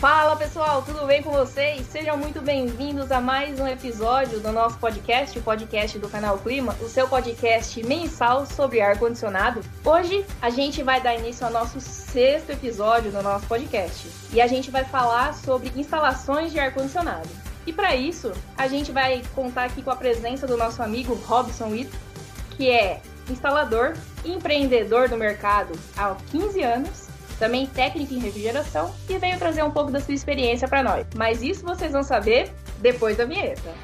Fala pessoal, tudo bem com vocês? Sejam muito bem-vindos a mais um episódio do nosso podcast, o podcast do canal Clima, o seu podcast mensal sobre ar-condicionado. Hoje a gente vai dar início ao nosso sexto episódio do nosso podcast e a gente vai falar sobre instalações de ar-condicionado. E para isso, a gente vai contar aqui com a presença do nosso amigo Robson Ito, que é instalador e empreendedor do mercado há 15 anos também técnico em refrigeração, e veio trazer um pouco da sua experiência para nós. Mas isso vocês vão saber depois da vinheta.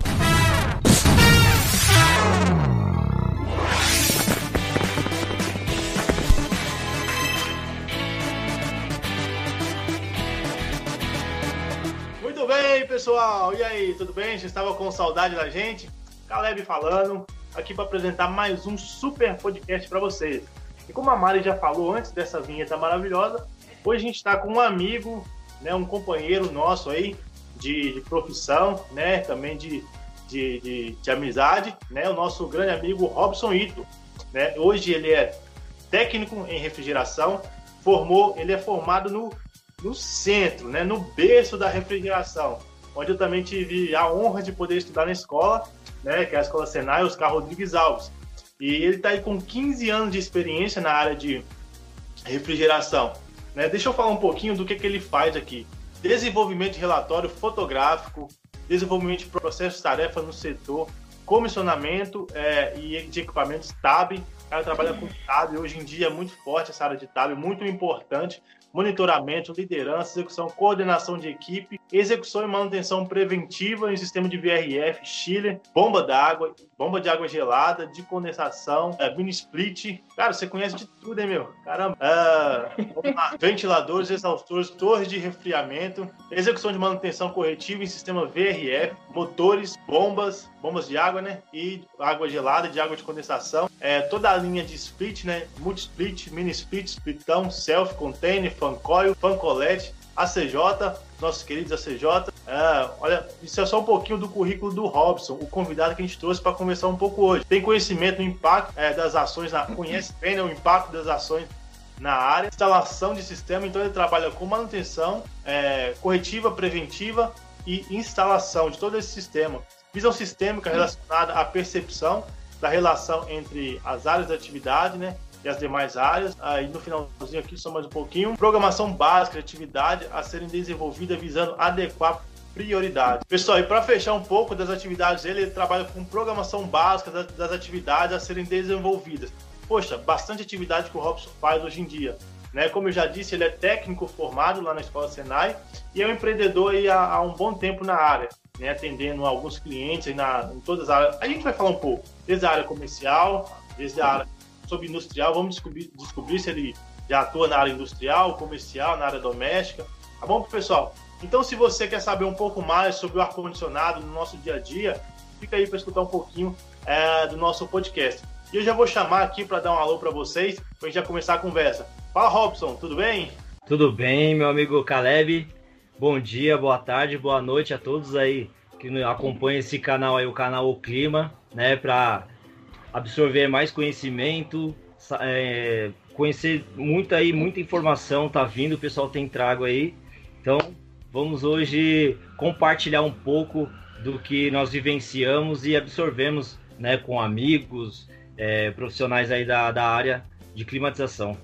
Muito bem, pessoal. E aí, tudo bem? Você estava com saudade da gente? Caleb falando, aqui para apresentar mais um super podcast para vocês. E como a Mari já falou antes dessa vinheta maravilhosa, hoje a gente está com um amigo, né, um companheiro nosso aí de, de profissão, né, também de, de, de, de, amizade, né, o nosso grande amigo Robson Ito. Né? Hoje ele é técnico em refrigeração, formou, ele é formado no, no centro, né, no berço da refrigeração, onde eu também tive a honra de poder estudar na escola, né, que é a Escola Senai Oscar Rodrigues Alves. E ele está aí com 15 anos de experiência na área de refrigeração. Né? Deixa eu falar um pouquinho do que, que ele faz aqui. Desenvolvimento de relatório fotográfico, desenvolvimento de processos de tarefa no setor, comissionamento é, e de equipamentos TAB. O cara trabalha com TAB, hoje em dia é muito forte essa área de TAB, muito importante monitoramento, liderança, execução, coordenação de equipe, execução e manutenção preventiva em sistema de VRF, chiller, bomba d'água, bomba de água gelada, de condensação, é, mini split. Cara, você conhece de tudo, hein, meu? Caramba. Uh, Ventiladores, exaustores, torres de resfriamento, execução de manutenção corretiva em sistema VRF, motores, bombas, bombas de água, né? E água gelada, de água de condensação. É, toda a linha de split, né? Multi-split, mini split, splitão, self, container, Fancoil, Fancolete, ACJ, nossos queridos ACJ. É, olha, isso é só um pouquinho do currículo do Robson, o convidado que a gente trouxe para conversar um pouco hoje. Tem conhecimento do impacto é, das ações, na, conhece bem né, o impacto das ações na área, instalação de sistema, então ele trabalha com manutenção, é, corretiva, preventiva e instalação de todo esse sistema. Visão sistêmica relacionada à percepção da relação entre as áreas da atividade, né? E as demais áreas. Aí no finalzinho aqui, só mais um pouquinho. Programação básica, atividade a serem desenvolvida visando adequar prioridade. Pessoal, e para fechar um pouco das atividades ele trabalha com programação básica das, atividades a serem desenvolvidas. Poxa, bastante atividade que o Robson faz hoje em dia. Né? Como eu já disse, ele é técnico formado lá na Escola Senai e é um empreendedor há, um bom tempo na área, né? atendendo alguns clientes na, em todas as áreas. A gente vai falar um pouco, desde a área comercial, desde a área sobre industrial, vamos descobrir, descobrir se ele já atua na área industrial, comercial, na área doméstica. Tá bom, pessoal? Então, se você quer saber um pouco mais sobre o ar-condicionado no nosso dia a dia, fica aí para escutar um pouquinho é, do nosso podcast. E eu já vou chamar aqui para dar um alô para vocês, para a gente já começar a conversa. Fala, Robson, tudo bem? Tudo bem, meu amigo Caleb. Bom dia, boa tarde, boa noite a todos aí que acompanham esse canal aí, o canal O Clima, né, para absorver mais conhecimento, é, conhecer muita aí, muita informação tá vindo, o pessoal tem trago aí. Então, vamos hoje compartilhar um pouco do que nós vivenciamos e absorvemos, né, com amigos, é, profissionais aí da, da área de climatização.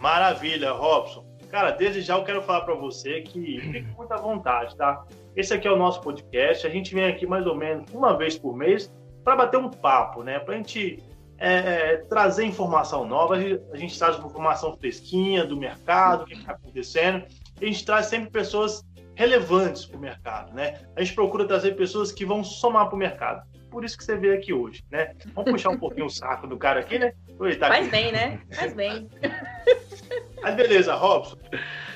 Maravilha, Robson. Cara, desde já eu quero falar para você que fique com muita vontade, tá? Esse aqui é o nosso podcast. A gente vem aqui mais ou menos uma vez por mês para bater um papo, né? Para a gente é, é, trazer informação nova. A gente traz uma informação fresquinha do mercado, o que está acontecendo. a gente traz sempre pessoas relevantes para o mercado, né? A gente procura trazer pessoas que vão somar para o mercado. Por isso que você veio aqui hoje, né? Vamos puxar um pouquinho o saco do cara aqui, né? Aproveitar Faz aqui. bem, né? Faz bem. Mas beleza, Robson.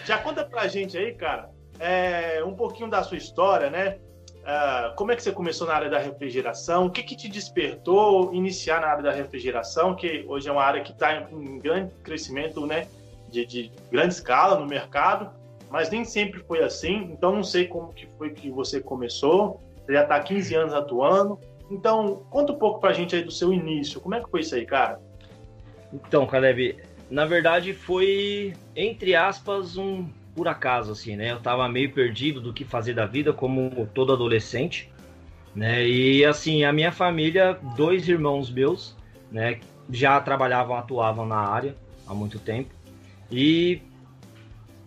Já conta pra gente aí, cara, é, um pouquinho da sua história, né? Uh, como é que você começou na área da refrigeração? O que, que te despertou iniciar na área da refrigeração, que hoje é uma área que está em, grande crescimento, né, de, de, grande escala no mercado, mas nem sempre foi assim. Então não sei como que foi que você começou. Você já está há 15 anos atuando. Então conta um pouco para a gente aí do seu início. Como é que foi isso aí, cara? Então, Caleb, na verdade foi entre aspas um por acaso, assim, né? Eu tava meio perdido do que fazer da vida, como todo adolescente, né? E assim, a minha família, dois irmãos meus, né, já trabalhavam, atuavam na área há muito tempo. E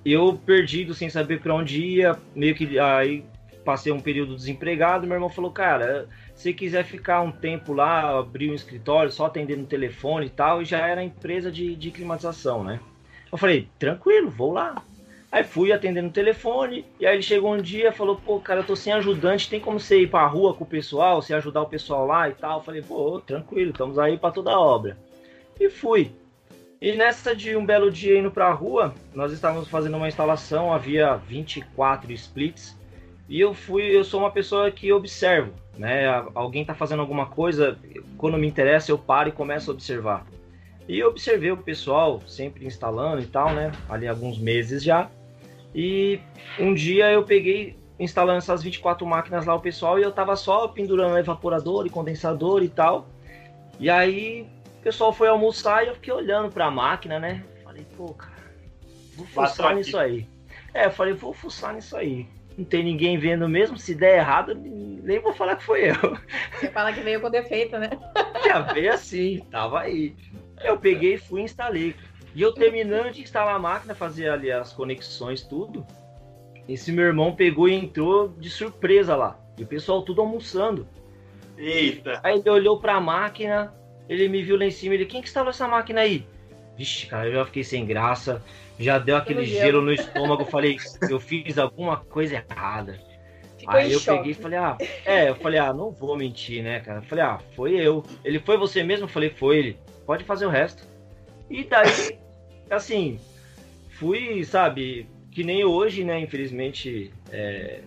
eu perdido, sem saber para onde ia, meio que aí passei um período desempregado, meu irmão falou, cara, se quiser ficar um tempo lá, abrir um escritório, só atendendo telefone e tal, e já era empresa de, de climatização, né? Eu falei, tranquilo, vou lá. Aí fui atendendo o telefone, e aí ele chegou um dia falou, pô, cara, eu tô sem ajudante, tem como você ir pra rua com o pessoal, você ajudar o pessoal lá e tal? Eu falei, pô, tranquilo, estamos aí para toda a obra. E fui. E nessa de um belo dia indo pra rua, nós estávamos fazendo uma instalação, havia 24 splits, e eu fui, eu sou uma pessoa que observo, né? Alguém tá fazendo alguma coisa, quando me interessa eu paro e começo a observar. E eu observei o pessoal sempre instalando e tal, né? Ali alguns meses já. E um dia eu peguei instalando essas 24 máquinas lá o pessoal e eu tava só pendurando evaporador e condensador e tal. E aí o pessoal foi almoçar e eu fiquei olhando para a máquina, né? Falei, pô, cara, vou fuçar nisso aí. É, eu falei, vou fuçar nisso aí. Não tem ninguém vendo mesmo, se der errado, nem vou falar que foi eu. Você fala que veio com defeito, né? Já veio assim, tava aí. Eu peguei, fui e instalei. E eu terminando de instalar a máquina, fazer ali as conexões, tudo. Esse meu irmão pegou e entrou de surpresa lá. E o pessoal tudo almoçando. Eita! Aí ele olhou pra máquina, ele me viu lá em cima, ele, quem que instalou essa máquina aí? Vixe, cara, eu já fiquei sem graça, já deu aquele gelo no estômago, falei, eu fiz alguma coisa errada. Ficou aí eu choque. peguei e falei, ah, é, eu falei, ah, não vou mentir, né, cara? Eu falei, ah, foi eu. Ele foi você mesmo? Eu falei, foi ele. Pode fazer o resto. E daí, assim, fui, sabe, que nem hoje, né, infelizmente, é,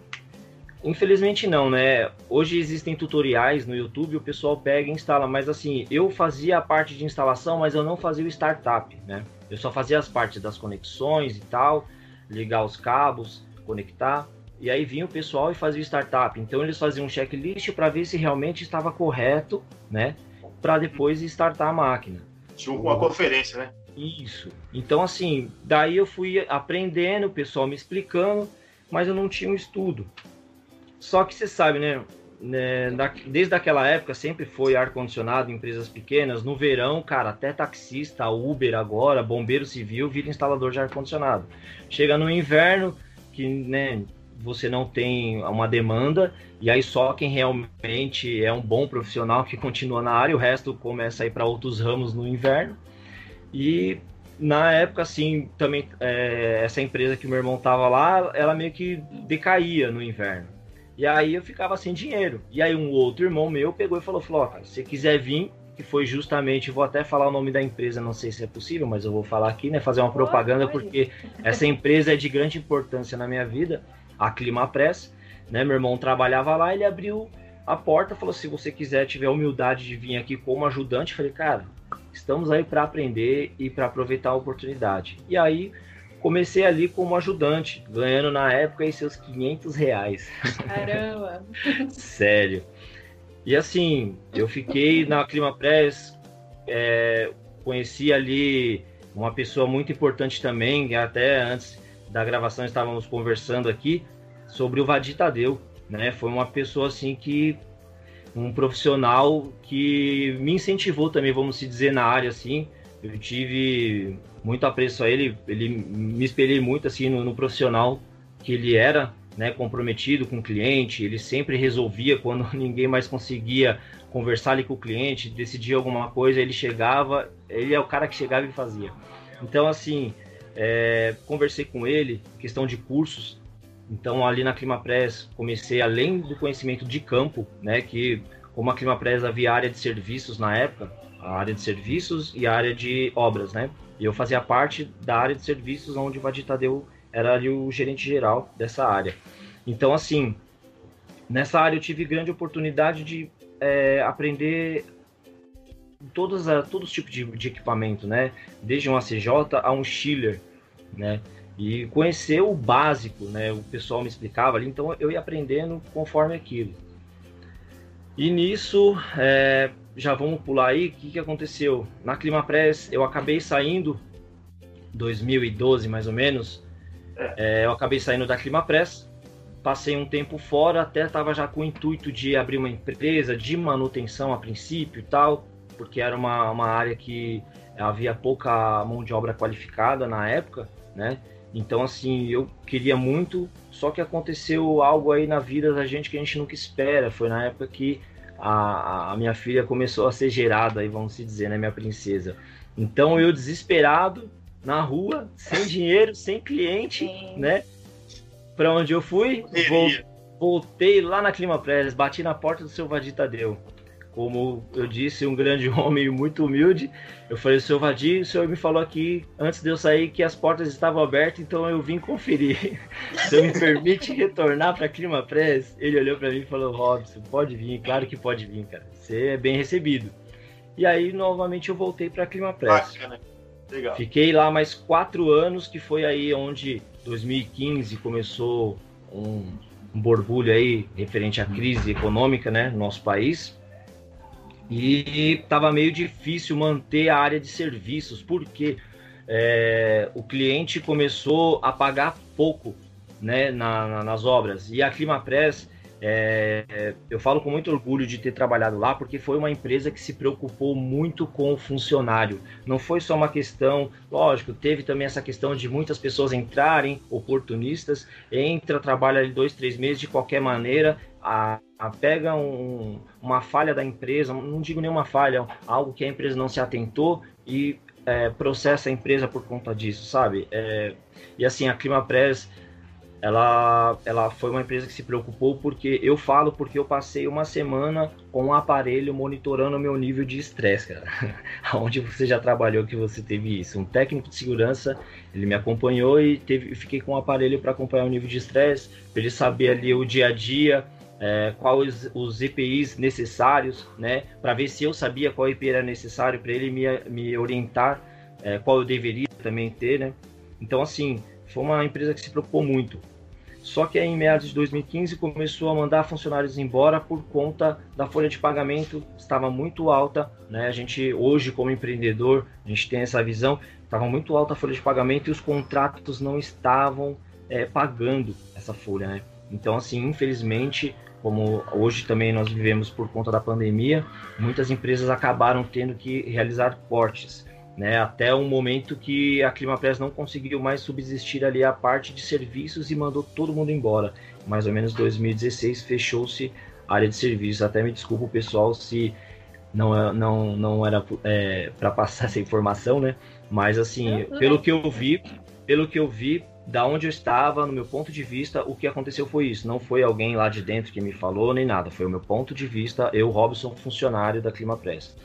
Infelizmente não, né? Hoje existem tutoriais no YouTube, o pessoal pega e instala, mas assim, eu fazia a parte de instalação, mas eu não fazia o startup, né? Eu só fazia as partes das conexões e tal, ligar os cabos, conectar, e aí vinha o pessoal e fazia o startup. Então eles faziam um checklist para ver se realmente estava correto, né? Para depois startar a máquina. Uma conferência, né? Isso. Então assim, daí eu fui aprendendo, o pessoal me explicando, mas eu não tinha um estudo. Só que você sabe, né? né desde aquela época sempre foi ar-condicionado em empresas pequenas. No verão, cara, até taxista, Uber agora, bombeiro civil, vira instalador de ar-condicionado. Chega no inverno, que né, você não tem uma demanda, e aí só quem realmente é um bom profissional que continua na área, o resto começa a ir para outros ramos no inverno. E na época, assim, também é, essa empresa que meu irmão tava lá, ela meio que decaía no inverno. E aí eu ficava sem dinheiro. E aí um outro irmão meu pegou e falou, falou, cara, se você quiser vir, que foi justamente, vou até falar o nome da empresa, não sei se é possível, mas eu vou falar aqui, né, fazer uma propaganda, porque essa empresa é de grande importância na minha vida, a Climapress, né, meu irmão trabalhava lá, ele abriu a porta, falou, se você quiser, tiver humildade de vir aqui como ajudante, falei, cara, estamos aí para aprender e para aproveitar a oportunidade. E aí comecei ali como ajudante, ganhando na época aí seus 500 reais. Caramba! Sério. E assim, eu fiquei na Clima Press, é, conheci ali uma pessoa muito importante também, até antes da gravação estávamos conversando aqui, sobre o Vadir Tadeu, né? Foi uma pessoa assim que um profissional que me incentivou também, vamos se dizer, na área assim. Eu tive muito apreço a ele, ele me espelhei muito assim no, no profissional que ele era, né, comprometido com o cliente, ele sempre resolvia quando ninguém mais conseguia conversar ali com o cliente, decidir alguma coisa, ele chegava, ele é o cara que chegava e fazia. Então, assim, é, conversei com ele, questão de cursos, então ali na Climapress comecei, além do conhecimento de campo, né, que como a Climapress havia área de serviços na época, a área de serviços e a área de obras, né, e eu fazia parte da área de serviços, onde o Vadir Tadeu era ali o gerente geral dessa área. Então, assim, nessa área eu tive grande oportunidade de é, aprender todos, todos os tipos de, de, equipamento, né? Desde um ACJ a um chiller, né? E conhecer o básico, né? O pessoal me explicava ali, então eu ia aprendendo conforme aquilo. E nisso, é, já vamos pular aí, o que, que aconteceu? Na Climapress eu acabei saindo, 2012 mais ou menos, É. É, eu acabei saindo da Clima Press, passei um tempo fora, até estava já com o intuito de abrir uma empresa de manutenção a princípio e tal, porque era uma, uma área que havia pouca mão de obra qualificada na época, né? Então, assim, eu queria muito, só que aconteceu algo aí na vida da gente que a gente nunca espera. Foi na época que a, a minha filha começou a ser gerada, aí vamos se dizer, né, minha princesa. Então, eu desesperado, na rua, sem dinheiro, sem cliente, Sim. né? Para onde eu fui, voltei lá na Clima Press, bati na porta do seu Vadir Tadeu como eu disse, um grande homem muito humilde. Eu falei, seu Vadir, o senhor me falou aqui, antes de eu sair, que as portas estavam abertas, então eu vim conferir. o senhor me permite retornar para Clima Press? Ele olhou para mim e falou, Robson, pode vir, claro que pode vir, cara. Você é bem recebido. E aí, novamente, eu voltei para Clima Press. Bacana. Legal. Fiquei lá mais quatro anos, que foi aí onde 2015 começou um, um borbulho aí referente à crise econômica, né, no nosso país e estava meio difícil manter a área de serviços, porque é, o cliente começou a pagar pouco né, na, na, nas obras. E a Climapress, é, eu falo com muito orgulho de ter trabalhado lá, porque foi uma empresa que se preocupou muito com o funcionário. Não foi só uma questão, lógico, teve também essa questão de muitas pessoas entrarem, oportunistas, entra, trabalha ali dois, três meses de qualquer maneira, a pega um, uma falha da empresa, não digo nenhuma falha, algo que a empresa não se atentou e é, processa a empresa por conta disso, sabe? É, e assim, a Climapress, ela, ela foi uma empresa que se preocupou porque eu falo porque eu passei uma semana com um aparelho monitorando o meu nível de estresse, cara. Onde você já trabalhou que você teve isso? Um técnico de segurança, ele me acompanhou e teve, fiquei com um aparelho para acompanhar o nível de estresse, para ele saber ali o dia a dia, é, quais os EPIs necessários, né, para ver se eu sabia qual EPI era necessário para ele me, me orientar, é, qual eu deveria também ter, né. Então, assim, foi uma empresa que se preocupou muito. Só que aí, em meados de 2015 começou a mandar funcionários embora por conta da folha de pagamento estava muito alta, né? A gente hoje como empreendedor a gente tem essa visão, estava muito alta a folha de pagamento e os contratos não estavam é, pagando essa folha, né? Então assim, infelizmente como hoje também nós vivemos por conta da pandemia, muitas empresas acabaram tendo que realizar cortes, né? Até um momento que a Climapress não conseguiu mais subsistir ali a parte de serviços e mandou todo mundo embora. Mais ou menos 2016 fechou-se a área de serviços. Até me desculpa o pessoal se não, é, não, não era é, para passar essa informação, né? Mas assim, pelo que eu vi, pelo que eu vi, da onde eu estava, no meu ponto de vista, o que aconteceu foi isso. Não foi alguém lá de dentro que me falou nem nada. Foi o meu ponto de vista, eu, Robson, funcionário da Clima Press.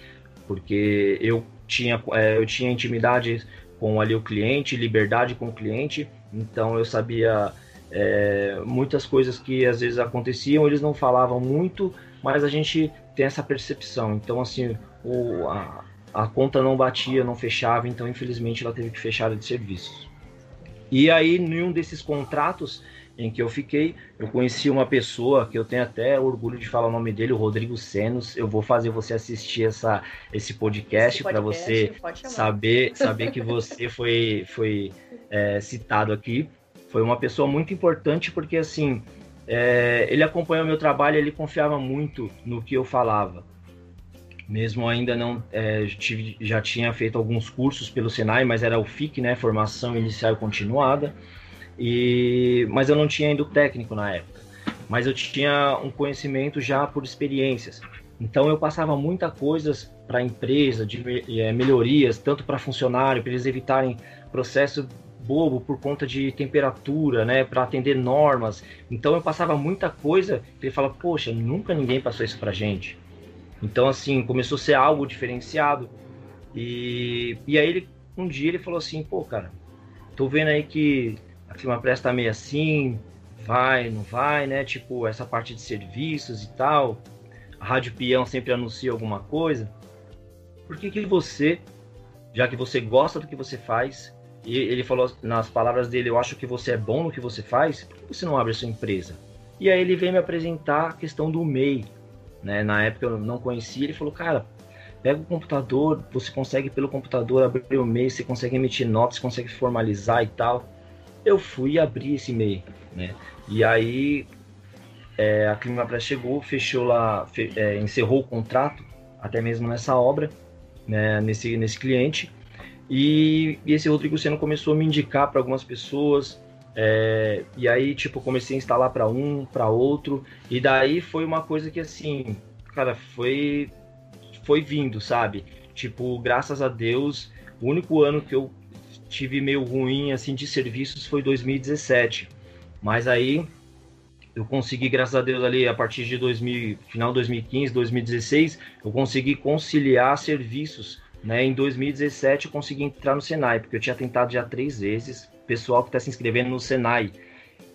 Porque eu tinha, é, eu tinha intimidade com ali o cliente, liberdade com o cliente, então eu sabia é, muitas coisas que às vezes aconteciam, eles não falavam muito, mas a gente tem essa percepção. Então, assim, o, a, a conta não batia, não fechava, então infelizmente ela teve que fechar de serviços. E aí, em um desses contratos em que eu fiquei, eu conheci uma pessoa que eu tenho até orgulho de falar o nome dele, o Rodrigo Senos. Eu vou fazer você assistir essa, esse podcast, para você saber saber que você foi, foi é, citado aqui. Foi uma pessoa muito importante porque assim é, ele acompanhou meu trabalho, ele confiava muito no que eu falava mesmo ainda não é, tive, já tinha feito alguns cursos pelo Senai, mas era o FIC, né, formação inicial continuada, e mas eu não tinha ainda o técnico na época, mas eu tinha um conhecimento já por experiências. Então eu passava muita coisas para a empresa, de é, melhorias, tanto para funcionário, para eles evitarem processo bobo por conta de temperatura, né, para atender normas. Então eu passava muita coisa, ele fala, poxa, nunca ninguém passou isso para gente. Então, assim, começou a ser algo diferenciado. E, e aí, ele, um dia, ele falou assim: pô, cara, tô vendo aí que a Climapress tá meio assim, vai, não vai, né? Tipo, essa parte de serviços e tal. A Rádio Peão sempre anuncia alguma coisa. Por que, que você, já que você gosta do que você faz, e ele falou nas palavras dele: Eu acho que você é bom no que você faz, por que você não abre a sua empresa? E aí ele veio me apresentar a questão do MEI, né? Na época eu não conhecia, ele falou, cara, pega o computador, você consegue pelo computador abrir o e-mail, você consegue emitir notas, consegue formalizar e tal. Eu fui abrir esse MEI, né? E aí é, a Climapress chegou, fechou lá, fe, é, encerrou o contrato, até mesmo nessa obra, né, nesse, nesse cliente. E, e esse Rodrigo Seno começou a me indicar para algumas pessoas, é, e aí, tipo, comecei a instalar para um, para outro, e daí foi uma coisa que, assim, cara, foi, foi vindo, sabe? Tipo, graças a Deus, o único ano que eu tive meio ruim, assim, de serviços foi 2017. Mas aí, eu consegui, graças a Deus, ali, a partir de 2000, final de 2015, 2016, eu consegui conciliar serviços, né? Em 2017, eu consegui entrar no Senai, porque eu tinha tentado já três vezes, pessoal que está se inscrevendo no Senai,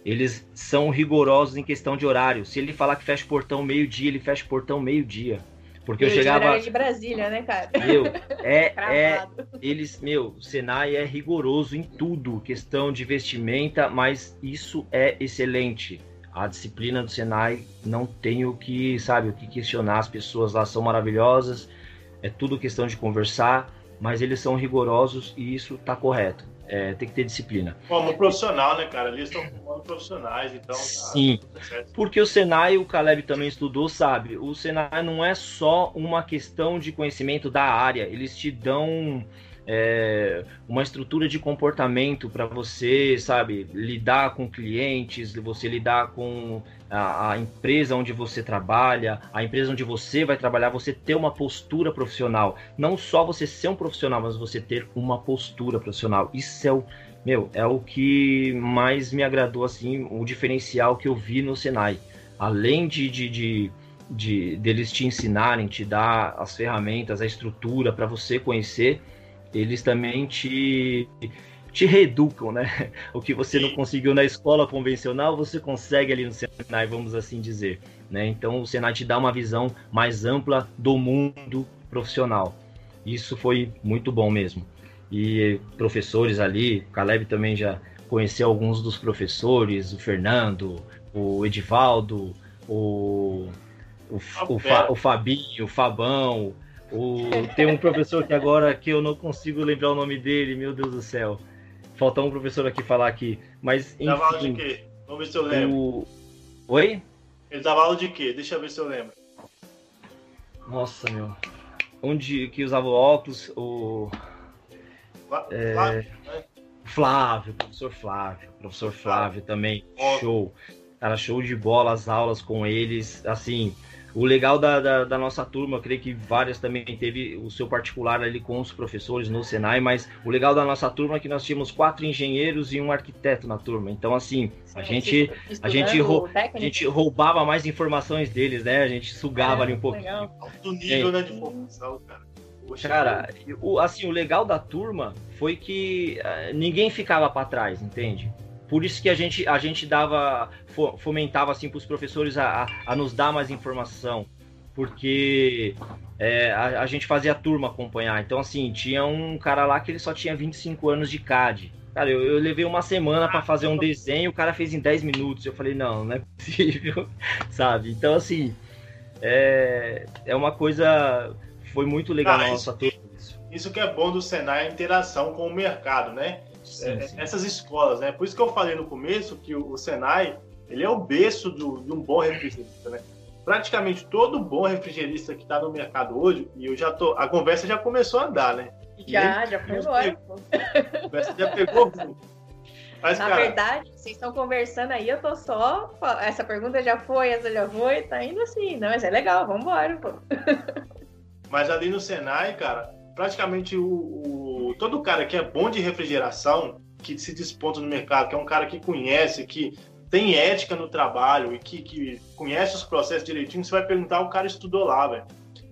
eles são rigorosos em questão de horário. Se ele falar que fecha o portão meio-dia, ele fecha o portão meio-dia. Porque meio eu chegava. de Brasília, né, cara? Meu, é, é. Eles, meu, o Senai é rigoroso em tudo, questão de vestimenta, mas isso é excelente. A disciplina do Senai não tem o que, sabe, o que questionar. As pessoas lá são maravilhosas, é tudo questão de conversar, mas eles são rigorosos e isso tá correto é, tem que ter disciplina. Como profissional, né, cara? Eles estão formando profissionais, então. Tá Sim, porque o Senai, o Caleb também estudou, sabe? O Senai não é só uma questão de conhecimento da área, eles te dão é, uma estrutura de comportamento para você, sabe, lidar com clientes, você lidar com a, empresa onde você trabalha, a empresa onde você vai trabalhar, você ter uma postura profissional. Não só você ser um profissional, mas você ter uma postura profissional. Isso é o, meu, é o que mais me agradou, assim, o diferencial que eu vi no Senai. Além de, de, de de deles te ensinarem, te dar as ferramentas, a estrutura para você conhecer, eles também te, te reeducam, né? O que você não conseguiu na escola convencional, você consegue ali no Senai, vamos assim dizer. Né? Então o Senai te dá uma visão mais ampla do mundo profissional. Isso foi muito bom mesmo. E professores ali, o Caleb também já conheceu alguns dos professores, o Fernando, o Edivaldo, o, o, o, Fa, o Fabinho, o Fabão, o, tem um professor que agora que eu não consigo lembrar o nome dele, meu Deus do céu. Falta um professor aqui falar aqui. Mas enfim. Dava aula de quê? Vamos ver se eu lembro. O... Oi? Ele dava aula de quê? Deixa eu ver se eu lembro. Nossa, meu. Onde que usava óculos, o. É... Flávio, né? Flávio, professor Flávio. Professor Flávio também. Show. Cara, show de bola as aulas com eles. Assim, o legal da, da, da, nossa turma, creio que várias também teve o seu particular ali com os professores no Senai, mas o legal da nossa turma é que nós tínhamos quatro engenheiros e um arquiteto na turma. Então, assim, a gente, a gente, rou, a gente roubava mais informações deles, né? A gente sugava é, ali um pouquinho. Alto nível né, de formação, cara. Poxa, cara, o, assim, o legal da turma foi que uh, ninguém ficava para trás, entende? Por isso que a gente, a gente dava, fomentava assim para os professores a, a, nos dar mais informação, porque é, a, a, gente fazia a turma acompanhar. Então, assim, tinha um cara lá que ele só tinha 25 anos de CAD. Cara, eu, eu levei uma semana para fazer um desenho, o cara fez em 10 minutos. Eu falei, não, não é possível, sabe? Então, assim, é, é uma coisa. Foi muito legal ah, nossa turma. Isso que é bom do Senai, a interação com o mercado, né? sim, é, sim. essas escolas, né? Por isso que eu falei no começo que o Senai ele é o berço do, de um bom refrigerista, né? Praticamente todo bom refrigerista que está no mercado hoje, e eu já tô, a conversa já começou a andar, né? Já, já foi embora. A conversa já pegou. Mas, Na cara, verdade, vocês estão conversando aí, eu tô só. Essa pergunta já foi, essa já foi, tá indo assim. Não, mas é legal, vamos embora, pô. Mas ali no Senai, cara, praticamente o, o, todo cara que é bom de refrigeração, que se desponta no mercado, que é um cara que conhece, que tem ética no trabalho e que, que conhece os processos direitinho, você vai perguntar, o cara estudou lá, velho.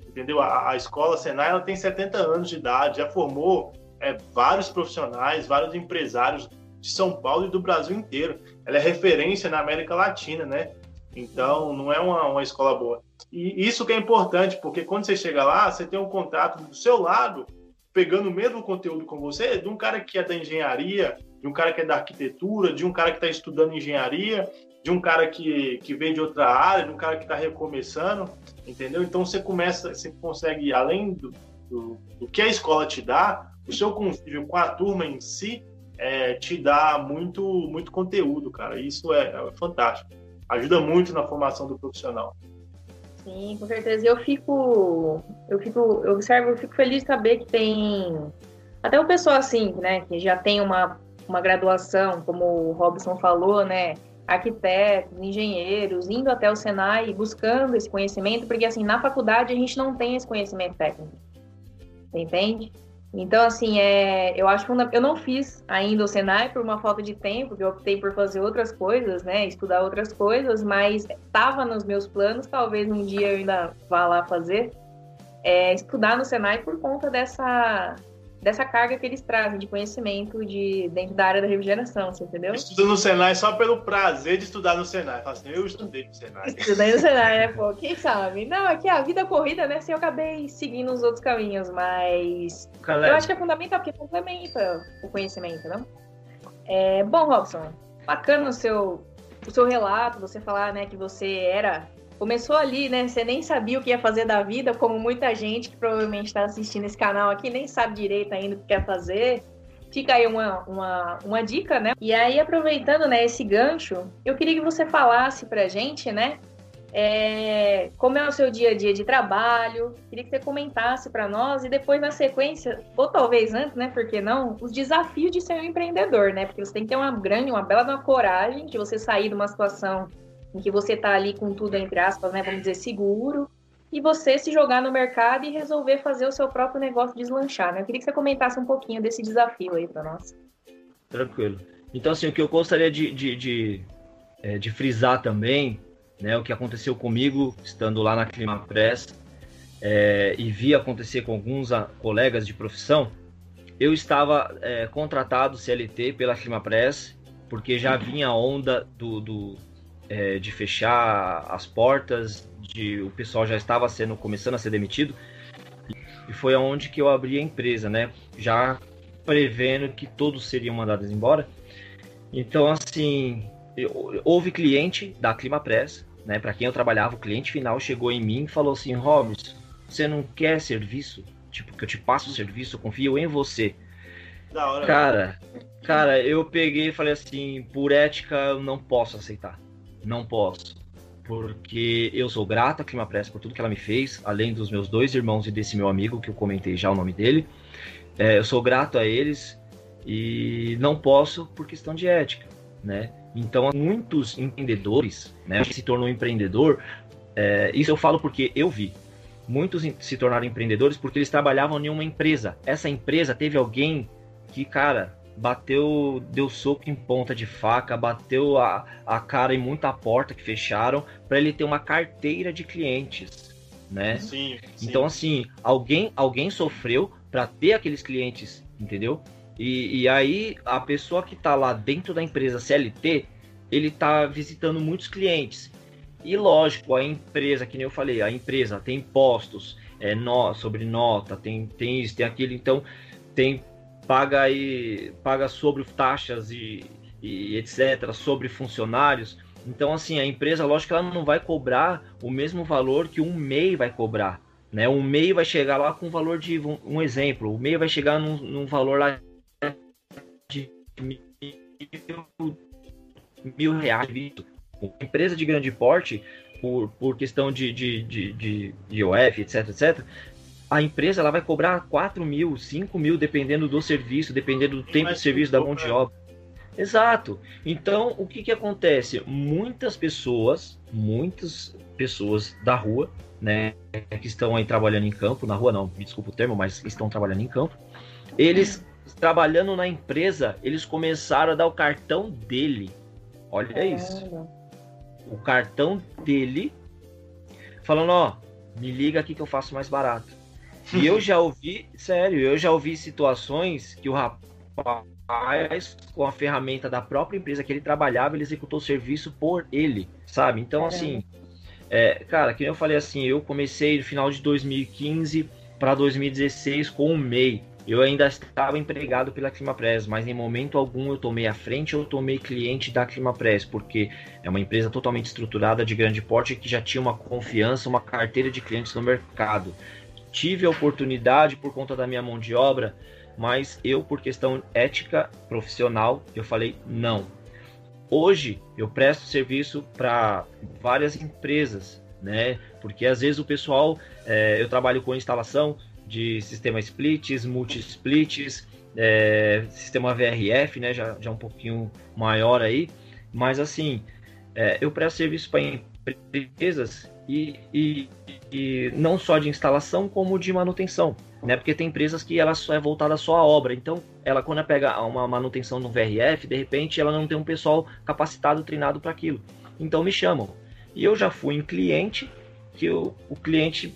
Entendeu? A, a, escola Senai ela tem 70 anos de idade, já formou é, vários profissionais, vários empresários de São Paulo e do Brasil inteiro. Ela é referência na América Latina, né? Então, não é uma, uma escola boa. E isso que é importante, porque quando você chega lá, você tem um contato do seu lado, pegando o mesmo conteúdo com você, de um cara que é da engenharia, de um cara que é da arquitetura, de um cara que está estudando engenharia, de um cara que, que vem de outra área, de um cara que está recomeçando, entendeu? Então você começa, você consegue, além do, do, do, que a escola te dá, o seu convívio com a turma em si é, te dá muito, muito conteúdo, cara. Isso é, é fantástico. Ajuda muito na formação do profissional. Sim, com certeza. Eu fico, eu fico, eu observo, eu fico feliz de saber que tem até o pessoal assim, né, que já tem uma, uma graduação, como o Robson falou, né, arquitetos, engenheiros, indo até o Senai buscando esse conhecimento, porque assim, na faculdade a gente não tem esse conhecimento técnico. Entende? Então, assim, é, eu acho que eu não fiz ainda o Senai por uma falta de tempo, que eu optei por fazer outras coisas, né, estudar outras coisas, mas estava nos meus planos, talvez um dia eu ainda vá lá fazer, é, estudar no Senai por conta dessa, dessa carga que eles trazem de conhecimento de, dentro da área da refrigeração, você entendeu? Estuda no Senai só pelo prazer de estudar no Senai. Fala assim, eu estudei no Senai. Estudei no Senai, né, pô? Quem sabe? Não, aqui a vida corrida, né? Se eu acabei seguindo os outros caminhos, mas eu acho que é fundamental, porque complementa o conhecimento, não? É, bom, Robson, bacana o seu, o seu relato, você falar, né, que você era começou ali, né? Você nem sabia o que ia fazer da vida, como muita gente que provavelmente está assistindo esse canal aqui nem sabe direito ainda o que quer fazer. Fica aí uma, uma, uma dica, né? E aí, aproveitando né, esse gancho, eu queria que você falasse pra gente, né? É, como é o seu dia a dia de trabalho, queria que você comentasse para nós e depois na sequência, ou talvez antes, né, porque não, os desafios de ser um empreendedor, né, porque você tem que ter uma grande, uma bela uma coragem de você sair de uma situação em que você está ali com tudo, entre aspas, né, vamos dizer, seguro, e você se jogar no mercado e resolver fazer o seu próprio negócio deslanchar, né? Eu queria que você comentasse um pouquinho desse desafio aí para nós. Tranquilo. Então, assim, o que eu gostaria de, de, de, é, de frisar também, né, o que aconteceu comigo, estando lá na Clima Press, é, e vi acontecer com alguns a, colegas de profissão, eu estava é, contratado CLT pela Clima Press, porque já vinha a onda do, do é, de fechar as portas, de o pessoal já estava sendo começando a ser demitido. E foi aonde que eu abri a empresa, né? Já prevendo que todos seriam mandados embora. Então, assim, houve cliente da Clima Press, né? Para quem eu trabalhava, o cliente final chegou em mim e falou assim: Robson, você não quer serviço? Tipo, que eu te passo o serviço, eu confio em você. Da hora. Cara, cara, eu peguei e falei assim: por ética, eu não posso aceitar. Não posso. Porque eu sou grato à Clima Press por tudo que ela me fez, além dos meus dois irmãos e desse meu amigo, que eu comentei já o nome dele. É, eu sou grato a eles e não posso por questão de ética, né? Então, muitos empreendedores, né, se tornou empreendedor, é, isso eu falo porque eu vi. Muitos se tornaram empreendedores porque eles trabalhavam em uma empresa. Essa empresa teve alguém que, cara, bateu, deu soco em ponta de faca, bateu a, a cara em muita porta que fecharam para ele ter uma carteira de clientes, né? Sim, sim. Então assim, alguém alguém sofreu para ter aqueles clientes, entendeu? E, e, aí a pessoa que está lá dentro da empresa CLT, ele está visitando muitos clientes. E lógico, a empresa, que nem eu falei, a empresa tem impostos, é, no, sobre nota, tem, tem isso, tem aquilo, então tem paga aí, paga sobre taxas e, e etc, sobre funcionários. Então, assim, a empresa, lógico ela não vai cobrar o mesmo valor que um MEI vai cobrar. Né? Um MEI vai chegar lá com valor de. Um, um exemplo, o MEI vai chegar num, num valor lá de mil, mil reais. Empresa de grande porte, por, por questão de, de, de, de, de IOF, etc, etc, a empresa ela vai cobrar 4 mil, 5 mil, dependendo do serviço, dependendo do tempo de serviço da mão de obra. Exato. Então, o que, que acontece? Muitas pessoas, muitas pessoas da rua, né, que estão aí trabalhando em campo, na rua não, me desculpa o termo, mas estão trabalhando em campo, eles trabalhando na empresa, eles começaram a dar o cartão dele. Olha isso. O cartão dele, falando, ó, me liga aqui que eu faço mais barato. E eu já ouvi, sério, eu já ouvi situações que o rapaz, com a ferramenta da própria empresa que ele trabalhava, ele executou o serviço por ele, sabe? Então, assim, é, cara, que eu falei assim, eu comecei no final de 2015 para 2016 com o MEI. Eu ainda estava empregado pela Climapress, mas em momento algum eu tomei a frente ou tomei cliente da Climapress, porque é uma empresa totalmente estruturada de grande porte que já tinha uma confiança, uma carteira de clientes no mercado tive a oportunidade, por conta da minha mão de obra, mas eu, por questão ética profissional, eu falei não. Hoje eu presto serviço para várias empresas, né? Porque às vezes o pessoal, é, eu trabalho com instalação de sistema splits, multi-splits, é, sistema VRF, né? Já, já um pouquinho maior aí, mas assim, é, eu presto serviço para empresas e, e, e não só de instalação como de manutenção né? Porque tem empresas que ela só é voltada só à obra. Então, ela quando ela pega uma manutenção no VRF, de repente ela não tem um pessoal capacitado, treinado para aquilo. Então me chamam. E eu já fui em cliente que eu, o cliente,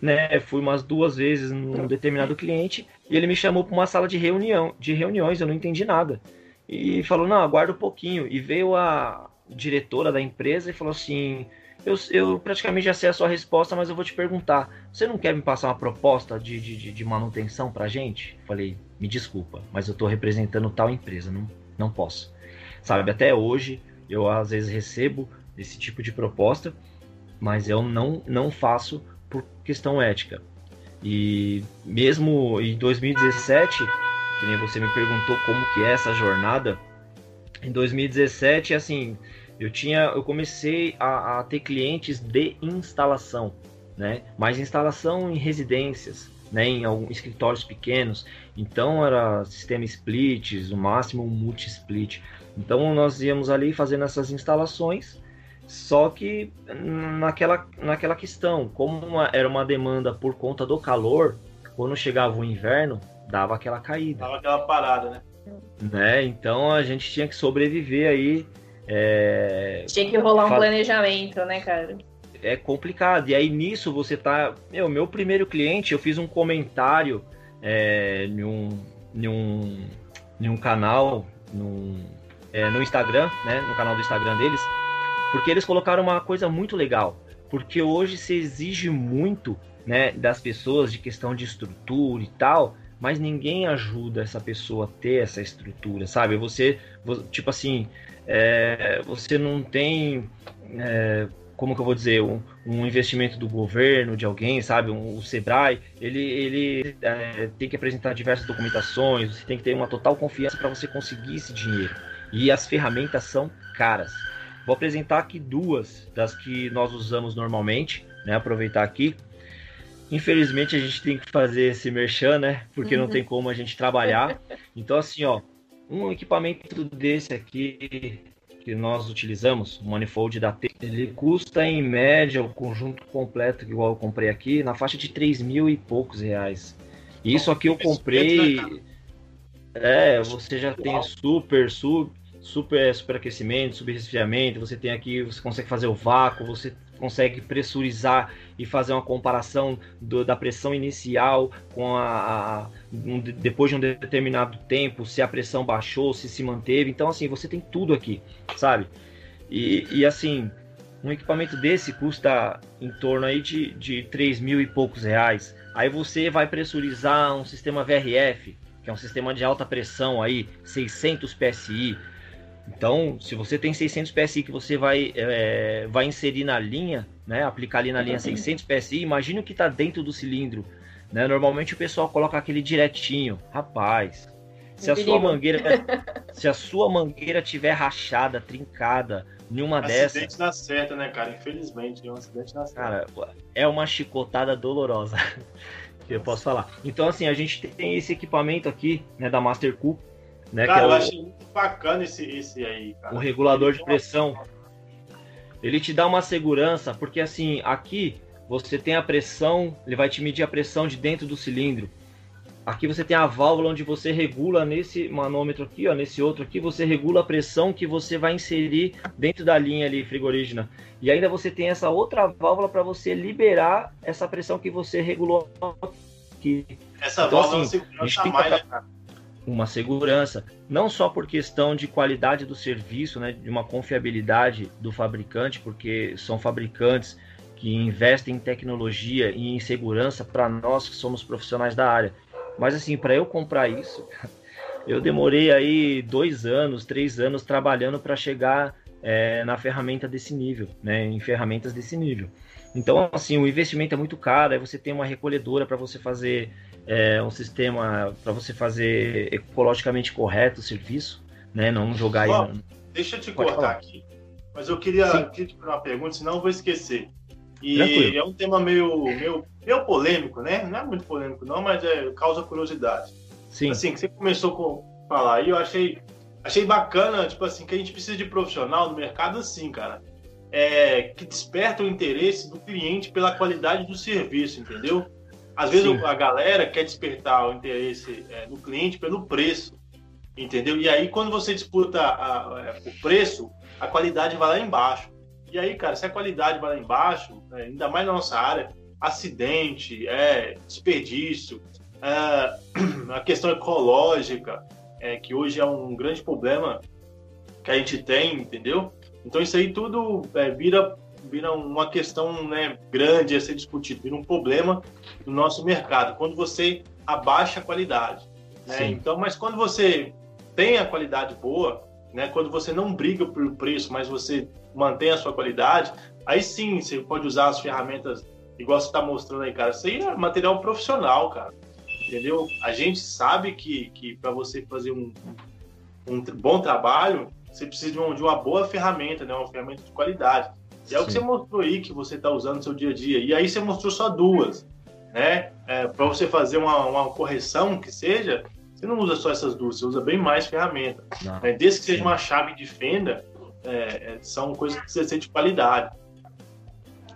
né, fui umas duas vezes num determinado cliente e ele me chamou para uma sala de reunião, de reuniões, eu não entendi nada. E falou: "Não, aguarda um pouquinho". E veio a diretora da empresa e falou assim: eu, eu praticamente já sei a sua resposta, mas eu vou te perguntar. Você não quer me passar uma proposta de, de, de manutenção pra gente? Falei, me desculpa, mas eu tô representando tal empresa, não, não posso. Sabe, até hoje eu às vezes recebo esse tipo de proposta, mas eu não, não faço por questão ética. E mesmo em 2017, que nem você me perguntou como que é essa jornada, em 2017, assim, eu tinha, eu comecei a, a ter clientes de instalação, né? Mas instalação em residências, né? Em alguns escritórios pequenos. Então era sistema splits, o máximo um multi-split. Então nós íamos ali fazendo essas instalações. Só que naquela, naquela questão, como uma, era uma demanda por conta do calor, quando chegava o inverno, dava aquela caída. Dava aquela parada, né? né? Então a gente tinha que sobreviver aí é... Tinha que rolar um Fala... planejamento, né, cara? É complicado. E aí nisso você tá. Meu, meu primeiro cliente, eu fiz um comentário é, em, um, em, um, em um canal, num, é, no Instagram, né? No canal do Instagram deles, porque eles colocaram uma coisa muito legal. Porque hoje se exige muito né, das pessoas de questão de estrutura e tal, mas ninguém ajuda essa pessoa a ter essa estrutura, sabe? Você, tipo assim, é, você não tem, é, como que eu vou dizer, um, um, investimento do governo, de alguém, sabe? Um, o Sebrae, ele, ele é, tem que apresentar diversas documentações, você tem que ter uma total confiança para você conseguir esse dinheiro. E as ferramentas são caras. Vou apresentar aqui duas das que nós usamos normalmente, né? Aproveitar aqui. Infelizmente a gente tem que fazer esse merchan, né? Porque uhum. não tem como a gente trabalhar. Então, assim, ó, um equipamento desse aqui que nós utilizamos, o manifold da T, ele custa em média o conjunto completo, igual eu comprei aqui, na faixa de 3 mil e poucos reais. Isso aqui eu comprei. É, você já tem super, super, super superaquecimento, subresfriamento, você tem aqui, você consegue fazer o vácuo, você consegue pressurizar e fazer uma comparação do, da pressão inicial com a, a um, depois de um determinado tempo, se a pressão baixou, se se manteve. Então, assim, você tem tudo aqui, sabe? E, e assim, um equipamento desse custa em torno aí de, de 3 mil e poucos reais. Aí você vai pressurizar um sistema VRF, que é um sistema de alta pressão aí, 600 PSI. Então, se você tem 600 PSI que você vai, é, vai inserir na linha, né, aplicar ali na linha 600 PSI, imagine o que está dentro do cilindro. Né? Normalmente o pessoal coloca aquele direitinho. Rapaz, se a sua mangueira, se a sua mangueira tiver rachada, trincada, nenhuma dessas. Acidente dá certo, né, cara? Infelizmente, um acidente dá certo. Cara, é uma chicotada dolorosa. que eu posso falar. Então, assim, a gente tem esse equipamento aqui, né, da Master Cool, né? Cara, é eu achei bacana esse, esse aí, cara. O regulador de pressão. Ele te dá uma segurança, porque assim, aqui você tem a pressão, ele vai te medir a pressão de dentro do cilindro. Aqui você tem a válvula onde você regula nesse manômetro aqui, ó, nesse outro aqui, você regula a pressão que você vai inserir dentro da linha ali frigorígena. E ainda você tem essa outra válvula para você liberar essa pressão que você regulou aqui. Essa então, válvula assim, a gente tem mais, né, uma segurança, não só por questão de qualidade do serviço, né, de uma confiabilidade do fabricante, porque são fabricantes que investem em tecnologia e em segurança para nós que somos profissionais da área. Mas assim, para eu comprar isso, eu demorei aí dois anos, três anos trabalhando para chegar é, na ferramenta desse nível, né, em ferramentas desse nível. Então, assim, o investimento é muito caro, aí você tem uma recolhedora para você fazer é, um sistema, para você fazer ecologicamente correto o serviço, né? Não jogar Ó, aí. Deixa eu te Pode cortar falar. aqui. Mas eu queria te fazer uma pergunta, senão eu vou esquecer. E Tranquilo. é um tema meio, meio, meio polêmico, né? Não é muito polêmico, não, mas é, causa curiosidade. Sim, Assim, que você começou a falar aí, eu achei, achei bacana, tipo assim, que a gente precisa de profissional no mercado assim, cara. É, que desperta o interesse do cliente pela qualidade do serviço, entendeu? Às vezes Sim. a galera quer despertar o interesse é, no cliente pelo preço, entendeu? E aí, quando você disputa a- é, o preço, a qualidade vai lá embaixo. E aí, cara, se a qualidade vai lá embaixo, né, ainda mais na nossa área, acidente, é, desperdício, é, a questão ecológica, é, que hoje é um grande problema que a gente tem, entendeu? Então isso aí tudo é, vira, vira uma questão né, grande a ser discutido, vira um problema no nosso mercado, quando você abaixa a qualidade. Né? Então, mas quando você tem a qualidade boa, né, quando você não briga pelo preço, mas você mantém a sua qualidade, aí sim você pode usar as ferramentas igual você está mostrando aí, cara. Isso aí é material profissional, cara. Entendeu? A gente sabe que, que para você fazer um, um bom trabalho, você precisa de, um- de uma boa ferramenta, né? Uma ferramenta de qualidade. E é o que Sim. você mostrou aí que você está usando no seu dia a dia. E aí você mostrou só duas, né? para você fazer uma, uma correção que seja, você não usa só essas duas, você usa bem mais ferramentas. Né? Desde que seja Sim. uma chave de fenda, é, é, são coisas que precisam ser de qualidade.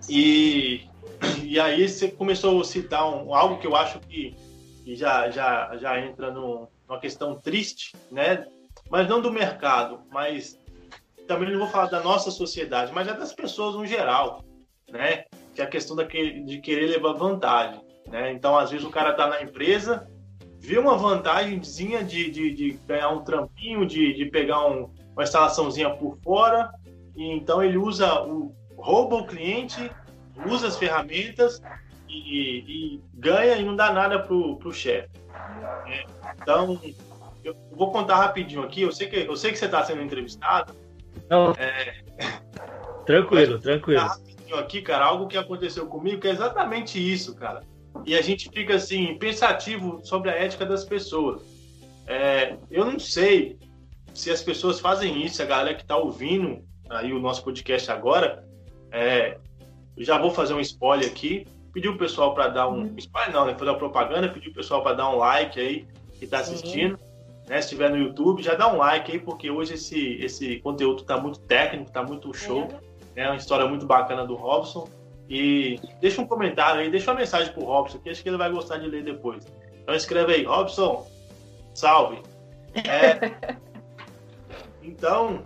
E, e aí você começou a citar um, algo que eu acho que, que já, já, já entra no, numa questão triste, né? Mas não do mercado, mas também não vou falar da nossa sociedade, mas é das pessoas no geral, né? Que é a questão daquele, de querer levar vantagem, né? Então, às vezes o cara tá na empresa, vê uma vantagemzinha de, de, de ganhar um trampinho, de, de pegar um, uma instalaçãozinha por fora, e então ele usa o rouba o cliente, usa as ferramentas e, e ganha e não dá nada pro, pro chefe. né? Então, eu vou contar rapidinho aqui. Eu sei que, eu sei que você está sendo entrevistado. Não. Tranquilo, tranquilo. Contar rapidinho aqui, cara, algo que aconteceu comigo que é exatamente isso, cara. E a gente fica assim, pensativo sobre a ética das pessoas. É, eu não sei se as pessoas fazem isso, a galera que está ouvindo aí o nosso podcast agora, é, eu já vou fazer um spoiler aqui. Pedir o pessoal para dar um. Spoiler não, né? Fazer uma propaganda, pedir o pessoal para dar um like aí que está assistindo. Né? Se estiver no YouTube, já dá um like aí, porque hoje esse, esse conteúdo está muito técnico, está muito show. É uma história muito bacana do Robson. E deixa um comentário aí, deixa uma mensagem pro Robson, que acho que ele vai gostar de ler depois. Então escreve aí, Robson, salve. É, então,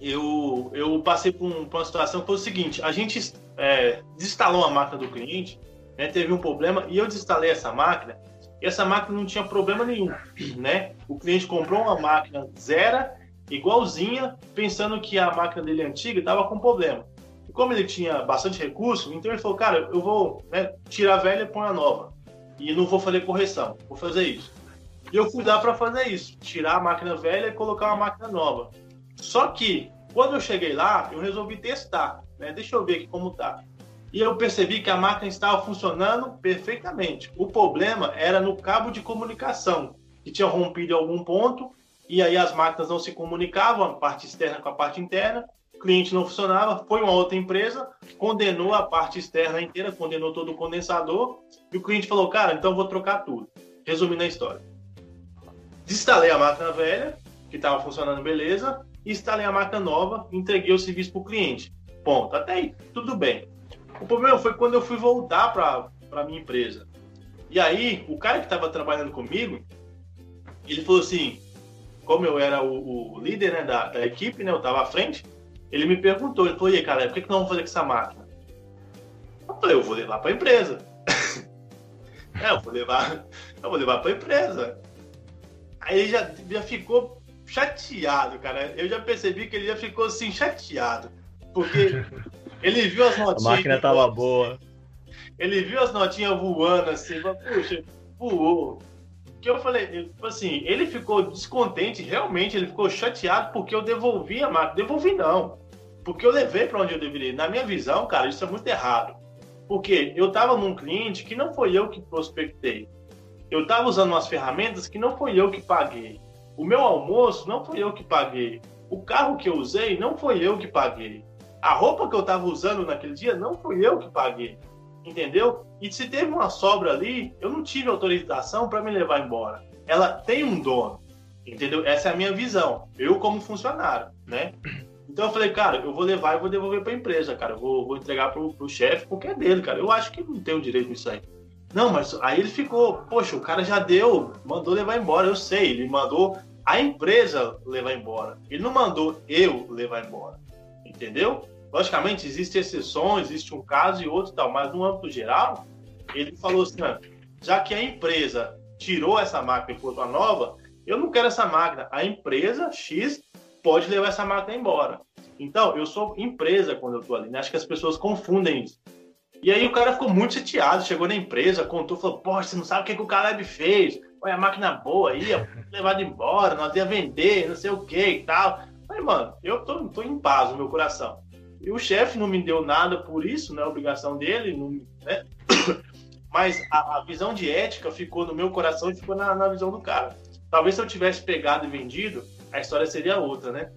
eu, eu passei por, um- por uma situação que foi o seguinte: a gente é, desinstalou a máquina do cliente, né, teve um problema, e eu desinstalei essa máquina, e essa máquina não tinha problema nenhum. Né? O cliente comprou uma máquina zero, igualzinha, pensando que a máquina dele antiga estava com problema. E como ele tinha bastante recurso, então ele falou: cara, eu vou né, tirar a velha e pôr a nova. E não vou fazer correção, vou fazer isso. E eu fui lá para fazer isso, tirar a máquina velha e colocar uma máquina nova. Só que, quando eu cheguei lá, eu resolvi testar, né? Deixa eu ver aqui como tá. E eu percebi que a máquina estava funcionando perfeitamente. O problema era no cabo de comunicação, que tinha rompido em algum ponto, e aí as máquinas não se comunicavam, a parte externa com a parte interna, o cliente não funcionava, foi uma outra empresa, condenou a parte externa inteira, condenou todo o condensador, e o cliente falou, cara, então vou trocar tudo. Resumindo a história. Desinstalei a máquina velha, que estava funcionando beleza, instalei a máquina nova entreguei o serviço para o cliente. Ponto. Até aí, tudo bem. O problema foi quando eu fui voltar para a minha empresa. E aí, o cara que estava trabalhando comigo, ele falou assim, como eu era o, o líder né, da, da equipe, né, eu estava à frente, ele me perguntou, ele falou, e aí, cara, o que, que nós vamos fazer com essa máquina? Eu falei, eu vou levar para a empresa. é, eu vou levar, eu vou levar para a empresa. Aí ele já, já ficou chateado, cara. Eu já percebi que ele já ficou assim, chateado. Porque ele viu as A notinhas. máquina tava boa. Ele viu as notinhas voando assim, falou, puxa, voou. Que eu falei, tipo assim, ele ficou descontente, realmente, ele ficou chateado porque eu devolvi a máquina. Devolvi não. porque eu levei para onde eu deveria. Na minha visão, cara, isso é muito errado. Porque eu estava num cliente que não foi eu que prospectei. Eu estava usando umas ferramentas que não foi eu que paguei. O meu almoço não foi eu que paguei. O carro que eu usei não foi eu que paguei. A roupa que eu estava usando naquele dia não foi eu que paguei. Entendeu? E se teve uma sobra ali, eu não tive autorização para me levar embora. Ela tem um dono. Entendeu? Essa é a minha visão. Eu como funcionário, né? Então eu falei, cara, eu vou levar e vou devolver para a empresa, cara. Eu vou, vou entregar pro, pro chefe porque é dele, cara. Eu acho que não tem o direito nisso aí. Não, mas aí ele ficou, poxa, o cara já deu, mandou levar embora, eu sei, ele mandou a empresa levar embora. Ele não mandou eu levar embora. Entendeu? Logicamente, existem exceções, existe um caso e outro e tal, mas no âmbito geral, ele falou assim: já que a empresa tirou essa máquina e pôs uma nova, eu não quero essa máquina. A empresa X pode levar essa máquina embora. Então, eu sou empresa quando eu tô ali, né? Acho que as pessoas confundem isso. E aí o cara ficou muito chateado, chegou na empresa, contou, falou, poxa, você não sabe o que, que o Caleb fez. Olha a máquina boa aí, levado embora, nós ia vender, não sei o que e tal. Aí, mano, eu tô, tô em paz no meu coração. E o chefe não me deu nada por isso, né? A obrigação dele, não, né? Mas a, a, visão de ética ficou no meu coração e ficou na, na visão do cara. Talvez se eu tivesse pegado e vendido, a história seria outra, né?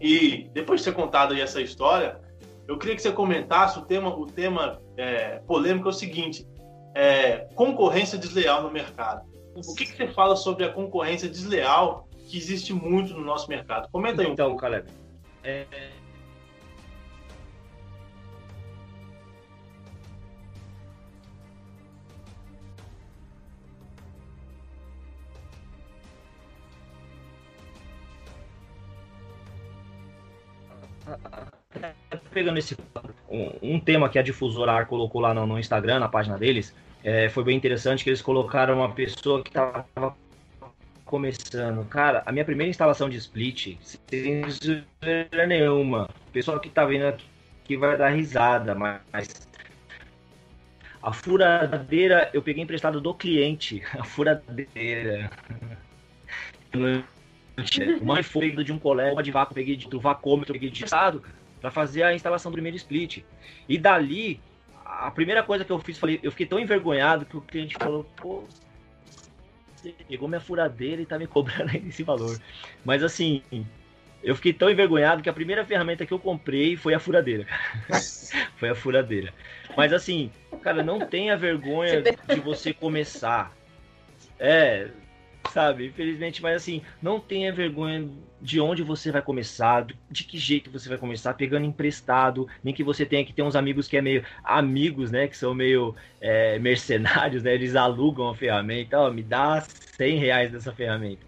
E depois de ter contado aí essa história, eu queria que você comentasse o tema, o tema é, polêmico é o seguinte: é, concorrência desleal no mercado. O que, que, você fala sobre a concorrência desleal que existe muito no nosso mercado? Comenta aí um então, pouco. Caleb, é, pegando esse um, um, tema que a difusora AR colocou lá no, no Instagram, na página deles, é, foi bem interessante que eles colocaram uma pessoa que estava começando. Cara, a minha primeira instalação de split, sem zoeira nenhuma. O pessoal que tá vendo aqui vai dar risada, mas a furadeira eu peguei emprestado do cliente. A furadeira. Uma foi de um colega de vácuo, peguei de, vacômetro, peguei de estado para fazer a instalação do primeiro split. E dali, a primeira coisa que eu fiz, falei, eu fiquei tão envergonhado que o cliente falou, pô, você pegou minha furadeira e tá me cobrando esse valor. Mas assim, eu fiquei tão envergonhado que a primeira ferramenta que eu comprei foi a furadeira. foi a furadeira. Mas assim, cara, não tenha vergonha de você começar. É, sabe? Infelizmente, mas assim, não tenha vergonha de onde você vai começar, de que jeito você vai começar, pegando emprestado, nem que você tenha que ter uns amigos que é meio amigos, né? Que são meio é, mercenários, né? Eles alugam a ferramenta, ó, me dá 100 reais dessa ferramenta.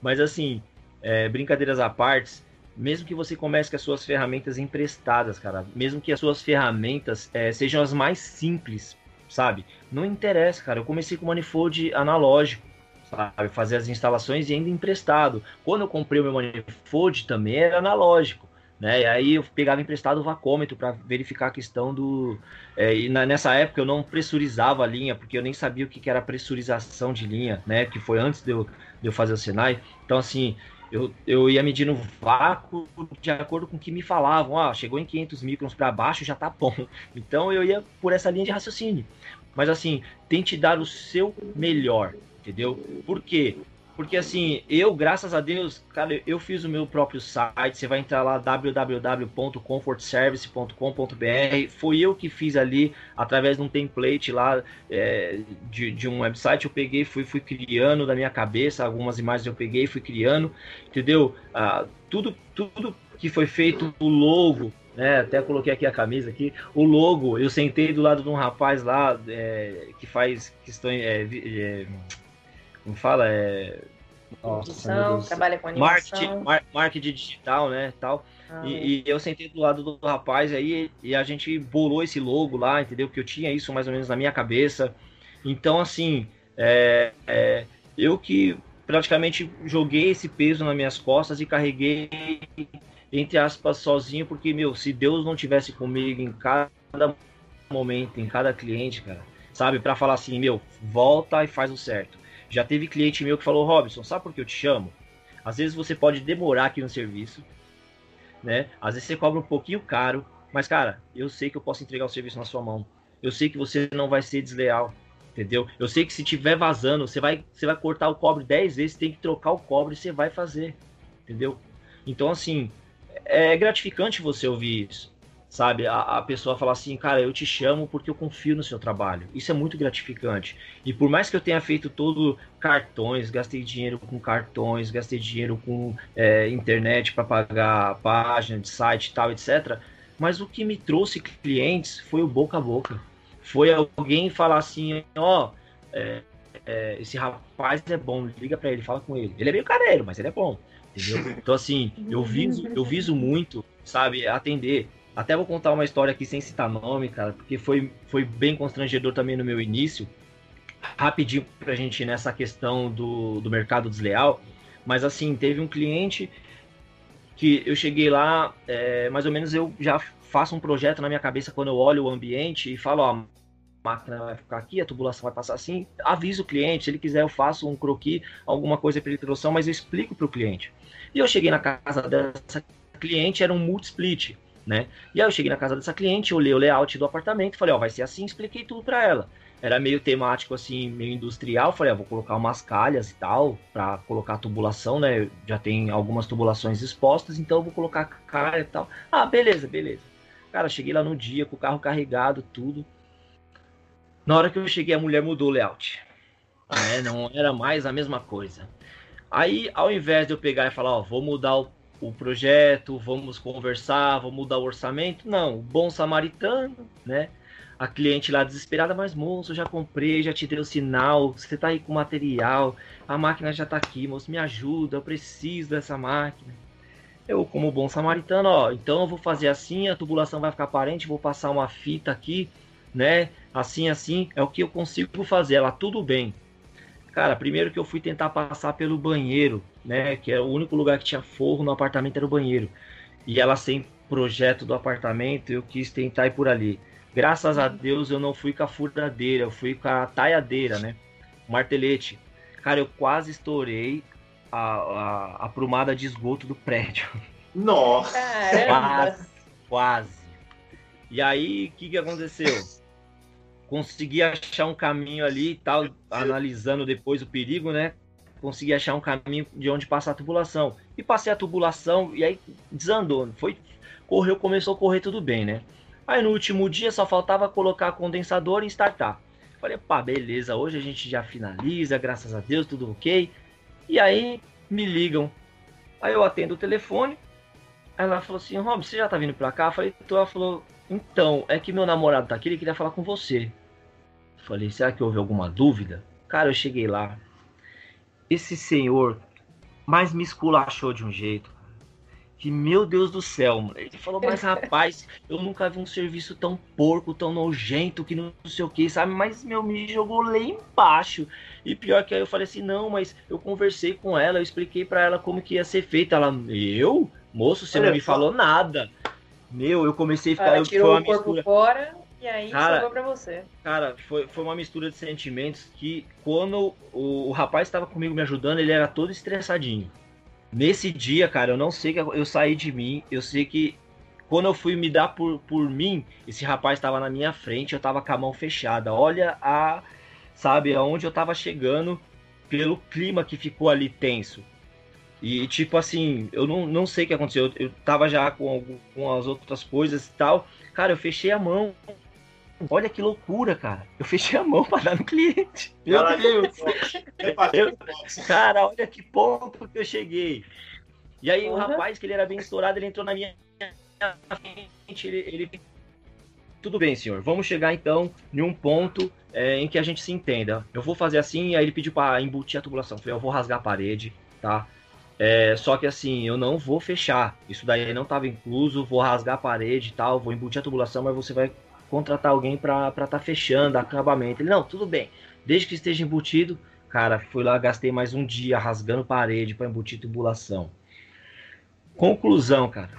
Mas assim, é, brincadeiras à parte, mesmo que você comece com as suas ferramentas emprestadas, cara, mesmo que as suas ferramentas é, sejam as mais simples, sabe? Não interessa, cara. Eu comecei com manifold analógico sabe? Fazer as instalações e ainda emprestado. Quando eu comprei o meu manifold também era analógico. Né? E aí eu pegava emprestado o vacômetro para verificar a questão do. É, e na, nessa época eu não pressurizava a linha, porque eu nem sabia o que, que era pressurização de linha, né? Que foi antes de eu, de eu fazer o Senai. Então, assim, eu, eu ia medindo vácuo de acordo com o que me falavam. Ah, chegou em 500 microns para baixo, já tá bom. Então eu ia por essa linha de raciocínio. Mas assim, tente dar o seu melhor entendeu? Por quê? Porque assim, eu, graças a Deus, cara, eu fiz o meu próprio site. Você vai entrar lá www.comfortservice.com.br. Foi eu que fiz ali através de um template lá é, de, de um website. Eu peguei, fui, fui criando da minha cabeça. Algumas imagens eu peguei, fui criando, entendeu? Ah, tudo, tudo que foi feito, o logo, né? Até coloquei aqui a camisa aqui. O logo, eu sentei do lado de um rapaz lá é, que faz questões. É, é, como fala, é. Nossa, edição, trabalha com animação. Marketing, marketing digital, né, tal. Ah, e, é. e, eu sentei do lado do rapaz aí e a gente bolou esse logo lá, entendeu? Que eu tinha isso mais ou menos na minha cabeça. Então, assim, é, é, eu que praticamente joguei esse peso nas minhas costas e carreguei, entre aspas, sozinho, porque, meu, se Deus não tivesse comigo em cada momento, em cada cliente, cara, sabe, para falar assim, meu, volta e faz o certo. Já teve cliente meu que falou, Robson, sabe por que eu te chamo? Às vezes você pode demorar aqui no serviço, né? Às vezes você cobra um pouquinho caro, mas cara, eu sei que eu posso entregar o serviço na sua mão. Eu sei que você não vai ser desleal, entendeu? Eu sei que se tiver vazando, você vai, você vai cortar o cobre 10 vezes, tem que trocar o cobre, você vai fazer, entendeu? Então, assim, é gratificante você ouvir isso sabe? A, a, pessoa falar assim, cara, eu te chamo porque eu confio no seu trabalho. Isso é muito gratificante. E por mais que eu tenha feito todo cartões, gastei dinheiro com cartões, gastei dinheiro com é, internet para pagar página de site e tal, etc. Mas o que me trouxe clientes foi o boca a boca. Foi alguém falar assim, ó, oh, é, é, esse rapaz é bom, liga para ele, fala com ele. Ele é meio careiro, mas ele é bom. Entendeu? Então, assim, eu viso, eu viso muito, sabe, atender até vou contar uma história aqui sem citar nome, cara, porque foi, foi bem constrangedor também no meu início. Rapidinho pra gente ir nessa questão do, do mercado desleal. Mas assim, teve um cliente que eu cheguei lá, é, mais ou menos eu já faço um projeto na minha cabeça quando eu olho o ambiente e falo, ó, a máquina vai ficar aqui, a tubulação vai passar assim. Aviso o cliente, se ele quiser eu faço um croquis, alguma coisa para noção, mas eu explico para o cliente. E eu cheguei na casa dessa cliente, era um multi-split né? E aí eu cheguei na casa dessa cliente, olhei o layout do apartamento, falei, ó, vai ser assim, expliquei tudo para ela. Era meio temático assim, meio industrial, falei, ó, vou colocar umas calhas e tal, para colocar tubulação, né? Já tem algumas tubulações expostas, então vou colocar calha e tal. Ah, beleza, beleza. Cara, cheguei lá no dia com o carro carregado, tudo. Na hora que eu cheguei, a mulher mudou o layout. Né? Não era mais a mesma coisa. Aí, ao invés de eu pegar e falar, ó, vou mudar o o projeto, vamos conversar, vamos mudar o orçamento. Não, bom samaritano, né? A cliente lá desesperada, mas moço, já comprei, já te dei o sinal, você tá aí com material, a máquina já tá aqui, moço, me ajuda, eu preciso dessa máquina. Eu, como bom samaritano, ó, então eu vou fazer assim, a tubulação vai ficar aparente, vou passar uma fita aqui, né? Assim, assim, é o que eu consigo fazer. Ela, tudo bem. Cara, primeiro que eu fui tentar passar pelo banheiro, né? Que é o único lugar que tinha forro no apartamento era o banheiro. E ela sem projeto do apartamento, eu quis tentar ir por ali. Graças a Deus eu não fui com a furadeira, eu fui com a taiadeira, né? O martelete. Cara, eu quase estourei a, a, a prumada de esgoto do prédio. Nossa! Quase, quase. E aí, o que, que aconteceu? Consegui achar um caminho ali e tal, analisando depois o perigo, né? Consegui achar um caminho de onde passar a tubulação. E passei a tubulação e aí desandou. Foi, correu, começou a correr tudo bem, né? Aí no último dia só faltava colocar condensador e startar. Falei, pá, beleza, hoje a gente já finaliza, graças a Deus, tudo ok. E aí me ligam. Aí eu atendo o telefone. Aí ela falou assim, Rob, você já tá vindo pra cá? Eu falei, então ela falou, então, é que meu namorado tá aqui, ele queria falar com você. Falei, será que houve alguma dúvida? Cara, eu cheguei lá. Esse senhor mais me esculachou de um jeito. Que meu Deus do céu, mano. Ele falou, mas rapaz, eu nunca vi um serviço tão porco, tão nojento, que não sei o que, sabe? Mas meu, me jogou lá embaixo. E pior que aí eu falei assim, não, mas eu conversei com ela, eu expliquei para ela como que ia ser feito. Ela, eu? Moço, você Olha, não me falou nada. Meu, eu comecei a ficar. Ela tirou o corpo mistura. fora. E aí cara, sobrou pra você. Cara, foi, foi uma mistura de sentimentos que quando o, o rapaz estava comigo me ajudando, ele era todo estressadinho. Nesse dia, cara, eu não sei que eu saí de mim, eu sei que quando eu fui me dar por, por mim, esse rapaz estava na minha frente, eu tava com a mão fechada. Olha a, sabe, aonde eu tava chegando pelo clima que ficou ali tenso. E tipo assim, eu não, não sei o que aconteceu. Eu, eu tava já com, com as outras coisas e tal. Cara, eu fechei a mão Olha que loucura, cara. Eu fechei a mão para dar no cliente. Meu cara, Deus. Eu, cara, olha que ponto que eu cheguei. E aí uhum. o rapaz, que ele era bem estourado, ele entrou na minha frente, ele, ele... Tudo bem, senhor. Vamos chegar então em um ponto é, em que a gente se entenda. Eu vou fazer assim, aí ele pediu para embutir a tubulação. Eu falei, eu vou rasgar a parede, tá? É, só que assim, eu não vou fechar. Isso daí não estava incluso. Vou rasgar a parede e tal, vou embutir a tubulação, mas você vai contratar alguém para estar tá fechando acabamento. Ele, não, tudo bem, desde que esteja embutido. Cara, fui lá, gastei mais um dia rasgando parede para embutir tubulação. Conclusão, cara.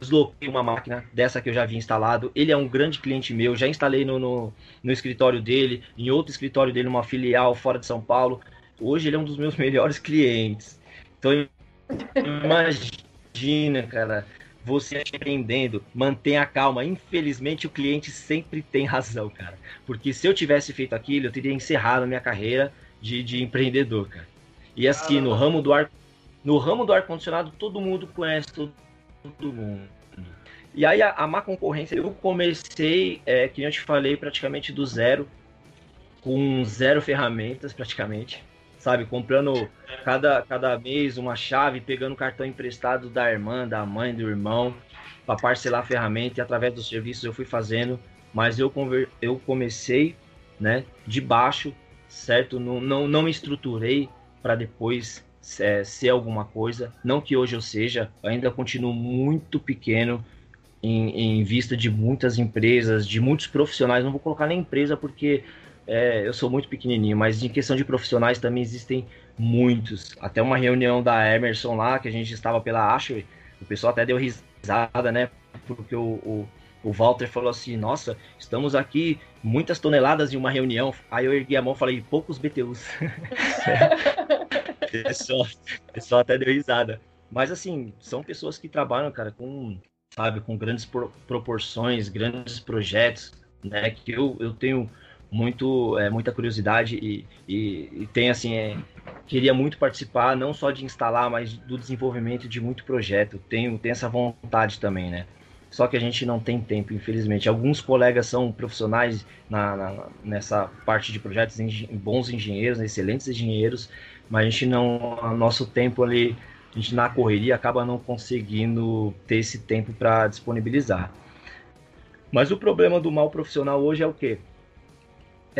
Desloquei uma máquina dessa que eu já havia instalado. Ele é um grande cliente meu. Já instalei no, no, no escritório dele, em outro escritório dele, uma filial fora de São Paulo. Hoje ele é um dos meus melhores clientes. Então, imagina, cara você empreendendo, mantenha a calma. Infelizmente, o cliente sempre tem razão, cara. Porque se eu tivesse feito aquilo, eu teria encerrado a minha carreira de, de empreendedor, cara. E assim, ah, no ramo do ar, no ramo do ar condicionado, todo mundo conhece todo, todo mundo. E aí a, a má concorrência, eu comecei, é, que eu te falei, praticamente do zero, com zero ferramentas praticamente, sabe? Comprando cada, cada mês uma chave, pegando cartão emprestado da irmã, da mãe, do irmão, para parcelar a ferramenta e através dos serviços eu fui fazendo, mas eu, conver, eu comecei né, de baixo, certo? Não, não, não me estruturei para depois é, ser alguma coisa. Não que hoje eu seja, ainda continuo muito pequeno em, em vista de muitas empresas, de muitos profissionais. Não vou colocar nem empresa porque é, eu sou muito pequenininho, mas em questão de profissionais também existem muitos. Até uma reunião da Emerson lá, que a gente estava pela Ashway, o pessoal até deu risada, né? Porque o, o, o Walter falou assim: Nossa, estamos aqui muitas toneladas em uma reunião. Aí eu ergui a mão e falei: Poucos BTUs. o pessoal, pessoal até deu risada. Mas assim, são pessoas que trabalham, cara, com, sabe, com grandes pro, proporções, grandes projetos, né? Que eu, eu tenho muito é, muita curiosidade e, e, e tem assim é, queria muito participar não só de instalar mas do desenvolvimento de muito projeto. Tenho tenho essa vontade também né? Só que a gente não tem tempo infelizmente. Alguns colegas são profissionais na, na nessa parte de projetos bons engenheiros excelentes engenheiros mas a gente não nosso tempo ali a gente na correria acaba não conseguindo ter esse tempo para disponibilizar. Mas o problema do mal profissional hoje é o quê?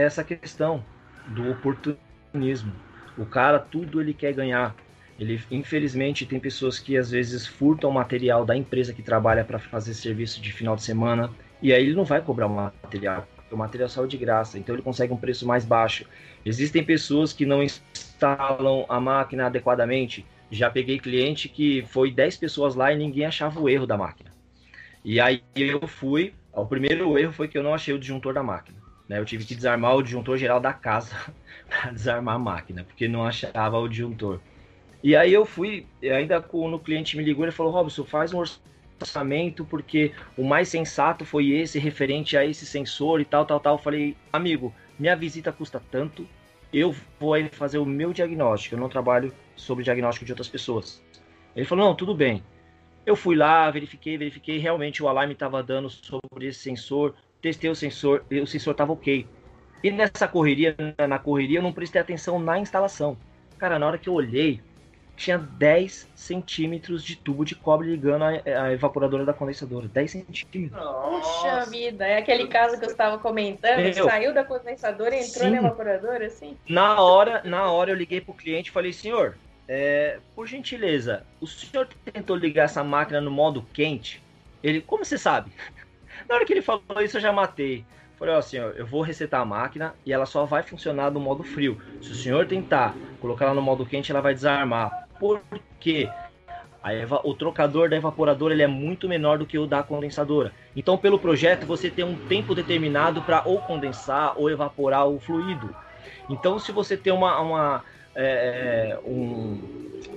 Essa questão do oportunismo. O cara tudo ele quer ganhar. Ele, infelizmente, tem pessoas que às vezes furtam material da empresa que trabalha para fazer serviço de final de semana e aí ele não vai cobrar o material, porque o material saiu de graça, então ele consegue um preço mais baixo. Existem pessoas que não instalam a máquina adequadamente. Já peguei cliente que foi 10 pessoas lá e ninguém achava o erro da máquina. E aí eu fui, o primeiro erro foi que eu não achei o disjuntor da máquina. Né? Eu tive que desarmar o disjuntor geral da casa para desarmar a máquina, porque não achava o disjuntor. E aí eu fui, ainda quando o cliente me ligou, ele falou, Robson, faz um orçamento, porque o mais sensato foi esse, referente a esse sensor e tal, tal, tal. Eu falei, amigo, minha visita custa tanto, eu vou aí fazer o meu diagnóstico, eu não trabalho sobre diagnóstico de outras pessoas. Ele falou, não, tudo bem. Eu fui lá, verifiquei, verifiquei, realmente o alarme estava dando sobre esse sensor, testei o sensor, o sensor estava ok. E nessa correria, na correria, eu não prestei atenção na instalação. Cara, na hora que eu olhei, tinha 10 centímetros de tubo de cobre ligando a, a evaporadora da condensadora. 10 centímetros. Puxa vida, é aquele caso que eu estava comentando, Meu, saiu da condensadora e entrou sim. na evaporadora, assim? Na hora, na hora eu liguei pro cliente e falei, senhor, é, por gentileza, o senhor tentou ligar essa máquina no modo quente? Ele, como você sabe? Na hora que ele falou isso, eu já matei. Falei assim, ó, eu vou resetar a máquina e ela só vai funcionar no modo frio. Se o senhor tentar colocar ela no modo quente, ela vai desarmar. Por quê? o trocador da evaporadora ele é muito menor do que o da condensadora. Então, pelo projeto, você tem um tempo determinado para ou condensar ou evaporar o fluido. Então, se você tem uma, uma é, é um,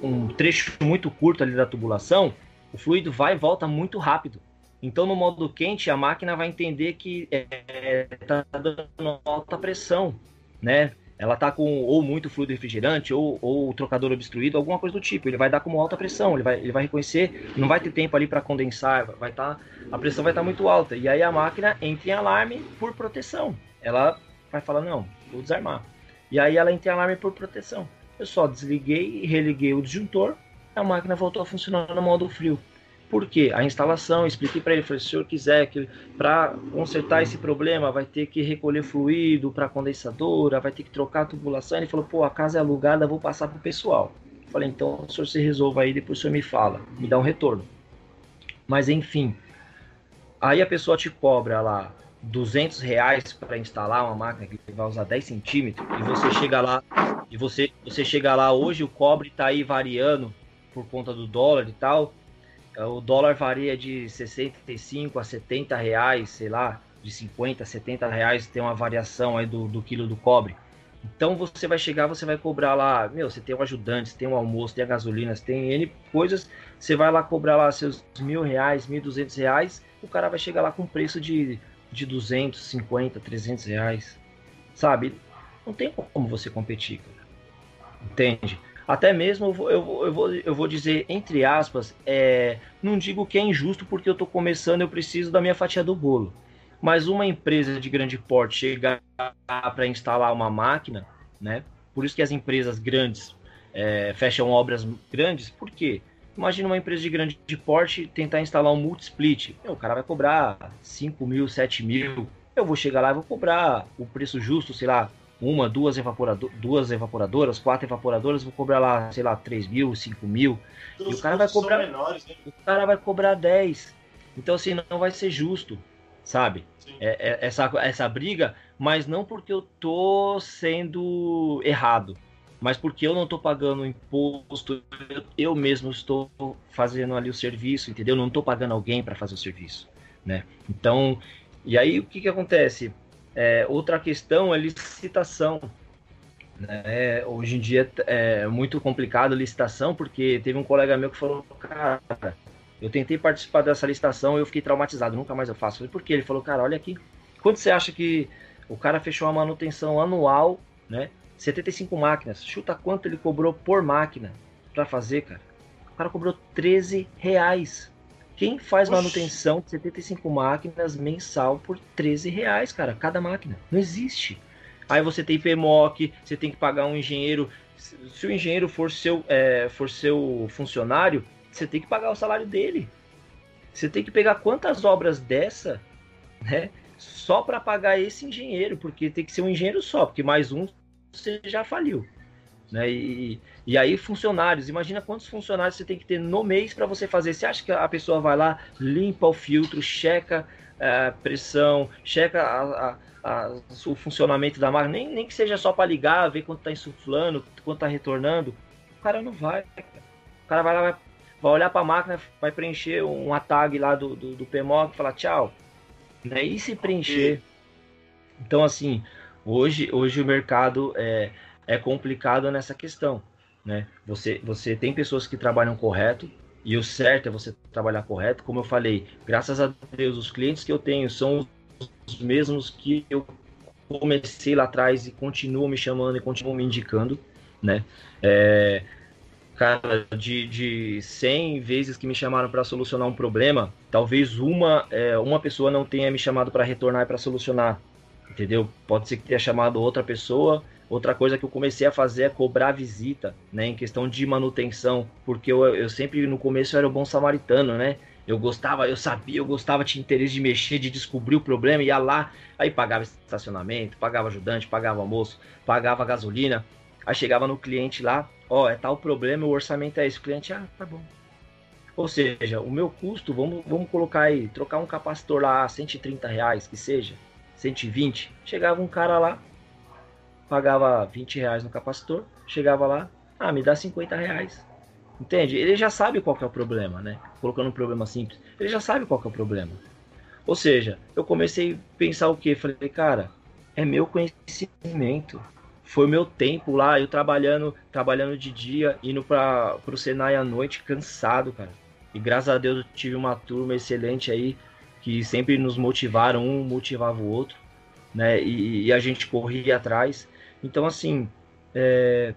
um trecho muito curto ali da tubulação, o fluido vai e volta muito rápido. Então, no modo quente, a máquina vai entender que está é, tá dando alta pressão, né? Ela está com ou muito fluido refrigerante ou, ou o trocador obstruído, alguma coisa do tipo. Ele vai dar como alta pressão, ele vai, ele vai reconhecer, não vai ter tempo ali para condensar, vai tá, a pressão vai estar tá muito alta. E aí a máquina entra em alarme por proteção. Ela vai falar, não, vou desarmar. E aí ela entra em alarme por proteção. Eu só desliguei e religuei o disjuntor, a máquina voltou a funcionar no modo frio. Por quê? A instalação, expliquei para ele, falei, se o senhor quiser que para consertar esse problema, vai ter que recolher fluido para condensadora, vai ter que trocar a tubulação. Ele falou, pô, a casa é alugada, vou passar para o pessoal. Falei, então o senhor se resolva aí, depois o senhor me fala, me dá um retorno. Mas enfim, aí a pessoa te cobra lá 200 reais para instalar uma máquina que vai usar 10 centímetros e você chega lá e você você chega lá hoje o cobre está aí variando por conta do dólar e tal o dólar varia de 65 a 70 reais, sei lá, de 50 a 70 reais tem uma variação aí do, do quilo do cobre. Então você vai chegar, você vai cobrar lá, meu, você tem um ajudante, você tem um almoço, tem a gasolina, você tem N coisas, você vai lá cobrar lá seus mil reais, mil duzentos reais, o cara vai chegar lá com preço de, de 250, 300 reais, sabe? Não tem como você competir, cara. Entende? Até mesmo eu vou, eu vou, eu vou, dizer, entre aspas, é, não digo que é injusto porque eu tô começando, eu preciso da minha fatia do bolo mas uma empresa de grande porte chegar para instalar uma máquina, né? Por isso que as empresas grandes é, fecham obras grandes, por quê? Imagina uma empresa de grande porte tentar instalar um multi-split. O cara vai cobrar 5 mil, 7 mil. Eu vou chegar lá e vou cobrar o preço justo, sei lá, uma, duas, duas evaporadoras, quatro evaporadoras, vou cobrar lá, sei lá, 3 mil, 5 mil. Os e o cara vai cobrar. Menores, né? O cara vai cobrar 10. Então, assim, não vai ser justo sabe? É, é, essa, essa briga, mas não porque eu tô sendo errado, mas porque eu não tô pagando imposto, eu, eu mesmo estou fazendo ali o serviço, entendeu? Não tô pagando alguém para fazer o serviço, né? Então, e aí o que que acontece? É, outra questão é licitação. Né? Hoje em dia é muito complicado a licitação, porque teve um colega meu que falou, cara, eu tentei participar dessa licitação e eu fiquei traumatizado, nunca mais eu faço. Falei, por quê? Ele falou, cara, olha aqui, quanto você acha que o cara fechou a manutenção anual, né? 75 máquinas. Chuta quanto ele cobrou por máquina para fazer, cara. O cara cobrou 13 reais. Quem faz Oxi. manutenção de 75 máquinas mensal por 13 reais, cara, cada máquina? Não existe. Aí você tem PMOC, você tem que pagar um engenheiro. Se o engenheiro for seu, é, for seu funcionário, você tem que pagar o salário dele. Você tem que pegar quantas obras dessa, né? Só para pagar esse engenheiro, porque tem que ser um engenheiro só, porque mais um você já faliu. Né? E, e aí, funcionários, imagina quantos funcionários você tem que ter no mês para você fazer. Você acha que a pessoa vai lá, limpa o filtro, checa a é, pressão, checa a, a, a, o funcionamento da máquina, nem, nem que seja só para ligar, ver quanto está insuflando, quanto está retornando. O cara não vai. O cara vai lá, vai vai olhar para a máquina, vai preencher um tag lá do, do, do PMOC e falar tchau. Né? E se preencher. Então, assim, hoje, hoje o mercado é, é complicado nessa questão. Né? Você, você tem pessoas que trabalham correto, e o certo é você trabalhar correto. Como eu falei, graças a Deus, os clientes que eu tenho são os mesmos que eu comecei lá atrás e continuam me chamando e continuam me indicando. Né? É, cara, de, de 100 vezes que me chamaram para solucionar um problema, talvez uma, é, uma pessoa não tenha me chamado para retornar e para solucionar, entendeu? Pode ser que tenha chamado outra pessoa. Outra coisa que eu comecei a fazer é cobrar visita, né, em questão de manutenção, porque eu, eu sempre no começo era o bom samaritano, né? Eu gostava, eu sabia, eu gostava, tinha interesse de mexer, de descobrir o problema, ia lá, aí pagava estacionamento, pagava ajudante, pagava almoço, pagava gasolina. Aí chegava no cliente lá, ó, é tal problema, o orçamento é esse. O cliente, ah, tá bom. Ou seja, o meu custo, vamos, vamos colocar aí, trocar um capacitor lá, 130 reais, que seja, 120. Chegava um cara lá, pagava 20 reais no capacitor, chegava lá, ah, me dá 50 reais. Entende? Ele já sabe qual é o problema, né? Colocando um problema simples, ele já sabe qual é o problema. Ou seja, eu comecei a pensar o que? Falei, cara, é meu conhecimento foi meu tempo lá, eu trabalhando, trabalhando de dia, indo para o Senai à noite, cansado, cara. E graças a Deus eu tive uma turma excelente aí, que sempre nos motivaram, um motivava o outro, né? E, e a gente corria atrás. Então, assim, é,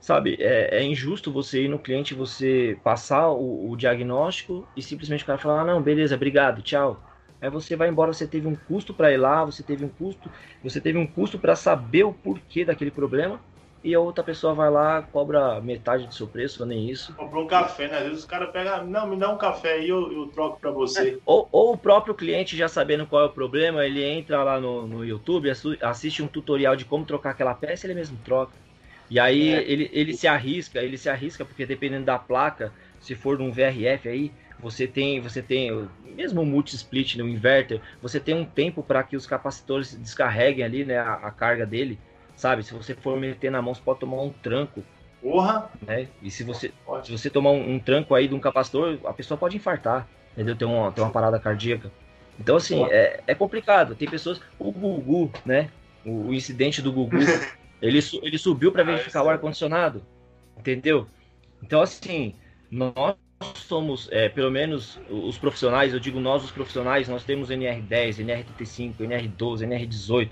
sabe, é, é, injusto você ir no cliente, você passar o, o diagnóstico e simplesmente o cara falar, ah, não, beleza, obrigado, tchau. Aí você vai embora, você teve um custo para ir lá, você teve um custo, você teve um custo para saber o porquê daquele problema, e a outra pessoa vai lá, cobra metade do seu preço, ou nem isso. Comprou um café, né? Às vezes os caras pegam, não, me dá um café aí, eu, eu troco para você. É, ou, ou, o próprio cliente já sabendo qual é o problema, ele entra lá no, no YouTube, assiste um tutorial de como trocar aquela peça, ele mesmo troca. E aí é. ele, ele se arrisca, ele se arrisca porque dependendo da placa, se for num VRF aí, você tem, você tem mesmo o multi-split no inverter, você tem um tempo para que os capacitores descarreguem ali, né, a, a, carga dele, sabe? Se você for meter na mão, você pode tomar um tranco. Porra! Né? E se você, se você tomar um, um, tranco aí de um capacitor, a pessoa pode infartar, entendeu? Tem uma, tem uma parada cardíaca. Então, assim, é, é complicado. Tem pessoas. O Gugu, né? O, o incidente do Gugu. Ele, ele subiu para ah, verificar ah, o ar-condicionado. Entendeu? Então, assim, nós somos, é, pelo menos os profissionais, eu digo nós os profissionais, nós temos NR10, NR35, NR12, NR18,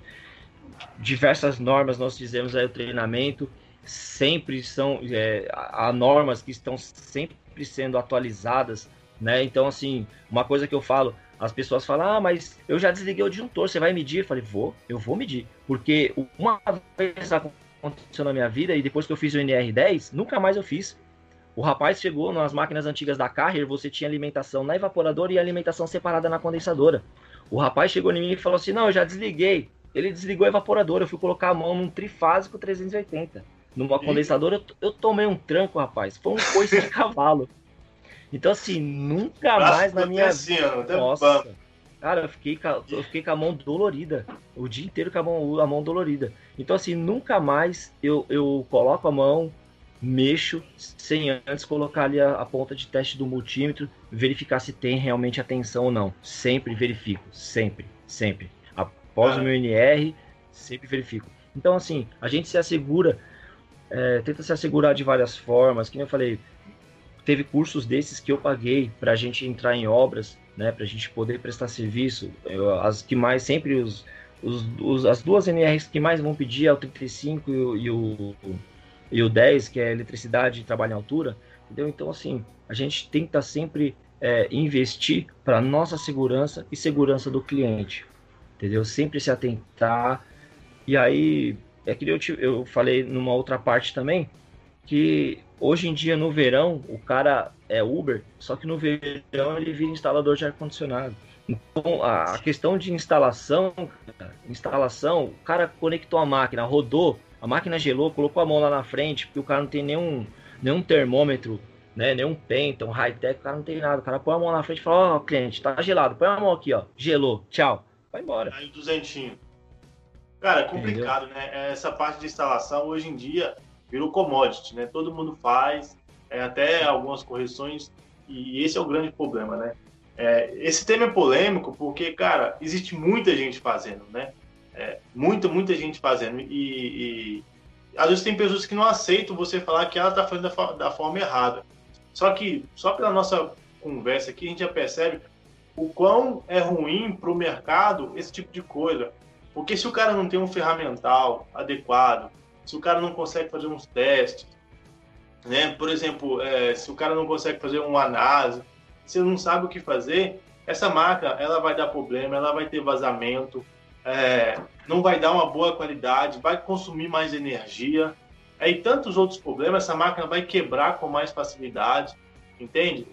diversas normas nós fizemos aí o treinamento, sempre são é, há normas que estão sempre sendo atualizadas, né? Então, assim, uma coisa que eu falo, as pessoas falam, ah, mas eu já desliguei o disjuntor, você vai medir? Eu falei, vou, eu vou medir, porque uma vez aconteceu na minha vida e depois que eu fiz o NR10, nunca mais eu fiz. O rapaz chegou nas máquinas antigas da Carrier, você tinha alimentação na evaporadora e alimentação separada na condensadora. O rapaz chegou em mim e falou assim: Não, eu já desliguei. Ele desligou a evaporadora. Eu fui colocar a mão num trifásico 380. Numa condensadora, eu, eu tomei um tranco, rapaz. Foi um coice de cavalo. Então, assim, nunca mais na minha vida. Nossa. Cara, eu fiquei, eu fiquei com a mão dolorida. O dia inteiro com a mão, a mão dolorida. Então, assim, nunca mais eu, eu coloco a mão, mexo sem antes colocar ali a, a, ponta de teste do multímetro, verificar se tem realmente atenção ou não. Sempre verifico, sempre, sempre. Após o meu NR, sempre verifico. Então, assim, a gente se assegura, é, tenta se assegurar de várias formas, que eu falei, teve cursos desses que eu paguei para a gente entrar em obras, né, para a gente poder prestar serviço. Eu, as que mais, sempre os, os, os, as duas NRs que mais vão pedir é o 35 e o, e o e o 10, que é eletricidade e trabalho em altura. Entendeu? Então, assim, a gente tenta sempre é, investir para nossa segurança e segurança do cliente. Entendeu? Sempre se atentar. E aí, é que eu, te, eu falei numa outra parte também, que hoje em dia no verão o cara é Uber, só que no verão ele vira instalador de ar-condicionado. Então a questão de instalação, instalação, o cara conectou a máquina, rodou, a máquina gelou, colocou a mão lá na frente, porque o cara não tem nenhum, nenhum termômetro, né? Nenhum Penton, high-tech, o cara não tem nada. O cara põe a mão na frente e fala, ó, oh, cliente, tá gelado, põe a mão aqui, ó. Gelou, tchau. Vai embora. Aí duzentinho. Cara, é complicado, Entendeu? né? Essa parte de instalação hoje em dia virou commodity, né? Todo mundo faz, é, até algumas correções, e esse é o grande problema, né? É, esse tema é polêmico porque, cara, existe muita gente fazendo, né? É, muita, muita gente fazendo. E, e, às vezes tem pessoas que não aceitam você falar que ela está fazendo da, da, forma errada. Só que, só pela nossa conversa aqui, a gente já percebe o quão é ruim para o mercado esse tipo de coisa. Porque se o cara não tem um ferramental adequado, se o cara não consegue fazer uns testes, né? Por exemplo, é, se o cara não consegue fazer uma análise, se não sabe o que fazer, essa marca ela vai dar problema, ela vai ter vazamento, é, não vai dar uma boa qualidade, vai consumir mais energia, e tantos outros problemas, essa máquina vai quebrar com mais facilidade, entende?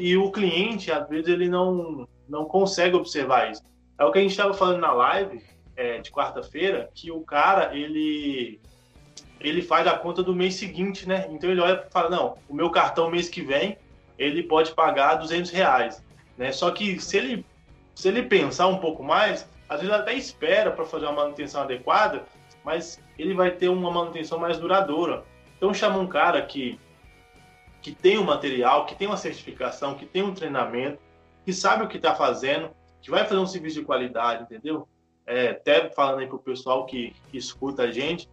E o cliente, às vezes, ele não, não consegue observar isso. É o que a gente estava falando na live é, de quarta-feira, que o cara, ele ele faz a conta do mês seguinte, né? Então ele olha e fala, não, o meu cartão mês que vem, ele pode pagar 200 reais, né? Só que se ele, se ele pensar um pouco mais, às vezes até espera para fazer uma manutenção adequada, mas ele vai ter uma manutenção mais duradoura. Então chama um cara que, que tem o um material, que tem uma certificação, que tem um treinamento, que sabe o que está fazendo, que vai fazer um serviço de qualidade, entendeu? É, até falando aí para o pessoal que, que escuta a gente,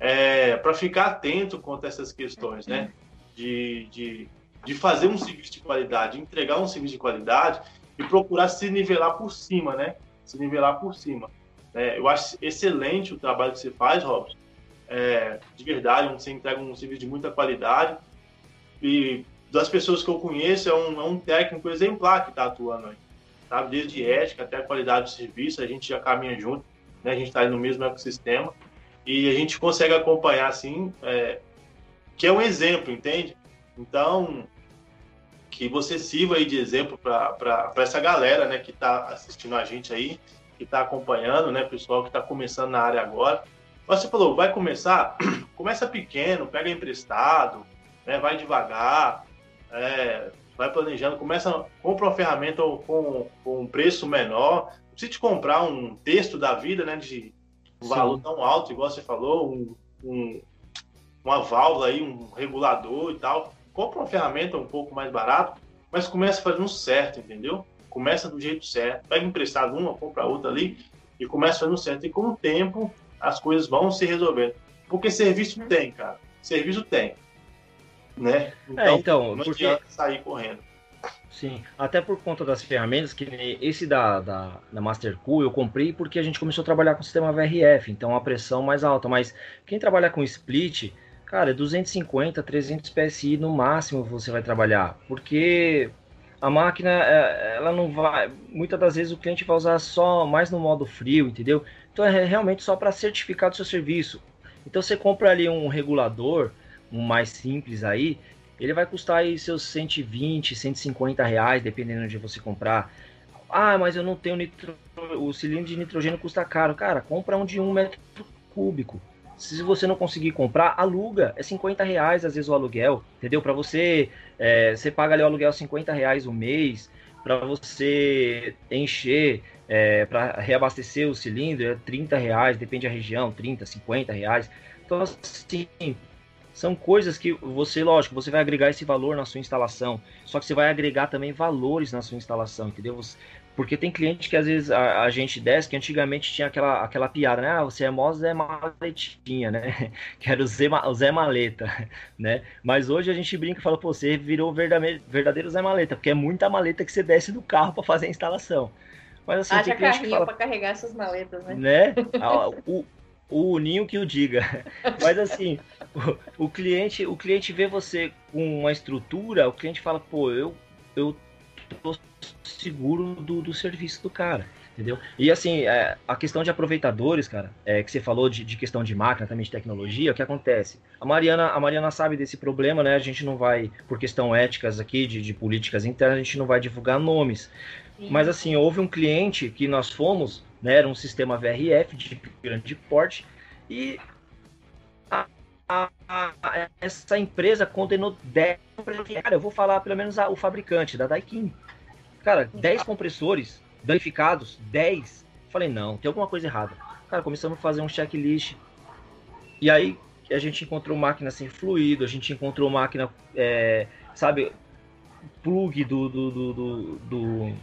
é, para ficar atento quanto a essas questões, né? De, de, de fazer um serviço de qualidade, entregar um serviço de qualidade e procurar se nivelar por cima, né? se nivelar por cima. É, eu acho excelente o trabalho que você faz, Robson. É, de verdade, você entrega um serviço de muita qualidade. E das pessoas que eu conheço, é um, é um técnico exemplar que está atuando aí. Sabe? Desde ética até qualidade de serviço, a gente já caminha junto, né? a gente está no mesmo ecossistema. E a gente consegue acompanhar, assim, é, que é um exemplo, entende? Então, que você sirva aí de exemplo para essa galera, né, que está assistindo a gente aí, que está acompanhando, né, pessoal que está começando na área agora. Você falou, vai começar, começa pequeno, pega emprestado, né, vai devagar, é, vai planejando, começa, compra uma ferramenta com, com um preço menor, não precisa te comprar um texto da vida, né, de um Sim. valor tão alto, igual você falou, um, um, uma válvula aí, um regulador e tal compra uma ferramenta um pouco mais barato, mas começa fazendo certo, entendeu? Começa do jeito certo, pega emprestado uma, compra outra ali e começa fazendo certo. E com o tempo as coisas vão se resolvendo. Porque serviço tem, cara. Serviço tem. Né? Então, é, então não porque... sair correndo. Sim, até por conta das ferramentas, que esse da, da, da Mastercool eu comprei porque a gente começou a trabalhar com o sistema VRF, então a pressão mais alta. Mas quem trabalha com split, cara, 250, 300 PSI no máximo você vai trabalhar, porque a máquina, é, ela não vai. Muitas das vezes o cliente vai usar só mais no modo frio, entendeu? Então é realmente só para certificar do seu serviço. Então você compra ali um regulador, um mais simples aí, ele vai custar aí seus 120, 150 reais, dependendo de você comprar. Ah, mas eu não tenho nitro... o cilindro de nitrogênio custa caro. Cara, compra um de um metro cúbico. Se você não conseguir comprar, aluga. É 50 reais às vezes o aluguel, entendeu? Para você, é, você paga ali o aluguel 50 reais o mês. Para você encher, é, para reabastecer o cilindro, é 30 reais, depende da região, 30, 50 reais. Então, assim, são coisas que você, lógico, você vai agregar esse valor na sua instalação, só que você vai agregar também valores na sua instalação, entendeu? Porque tem cliente que às vezes a, a gente desce, que antigamente tinha aquela, aquela piada, né? Ah, você é mó Zé Maletinha, né? Que era o Zé, o Zé Maleta, né? Mas hoje a gente brinca e fala, pô, você virou verdadeiro, verdadeiro Zé Maleta, porque é muita maleta que você desce do carro para fazer a instalação. Mas assim, Haja tem cliente que fala, pra carregar essas maletas, né? Né? O, o ninho que o diga. Mas assim, o, o, cliente, o cliente vê você com uma estrutura, o cliente fala, pô, eu, eu tô seguro do, do serviço do cara. Entendeu? E assim, é, a questão de aproveitadores, cara, é, que você falou de, de, questão de máquina, também de tecnologia, o que acontece? A Mariana, a Mariana sabe desse problema, né? A gente não vai, por questão éticas aqui, de, de políticas internas, a gente não vai divulgar nomes. Sim. Mas assim, houve um cliente que nós fomos, né, era um sistema VRF de grande porte, e a, a, a, essa empresa condenou 10 Cara, eu vou falar pelo menos o fabricante, da Daikin. Cara, 10 compressores danificados, 10. Falei, não, tem alguma coisa errada. Cara, começamos a fazer um checklist. E aí a gente encontrou máquina sem fluido, a gente encontrou máquina, é, sabe, plug do, do, do, do, do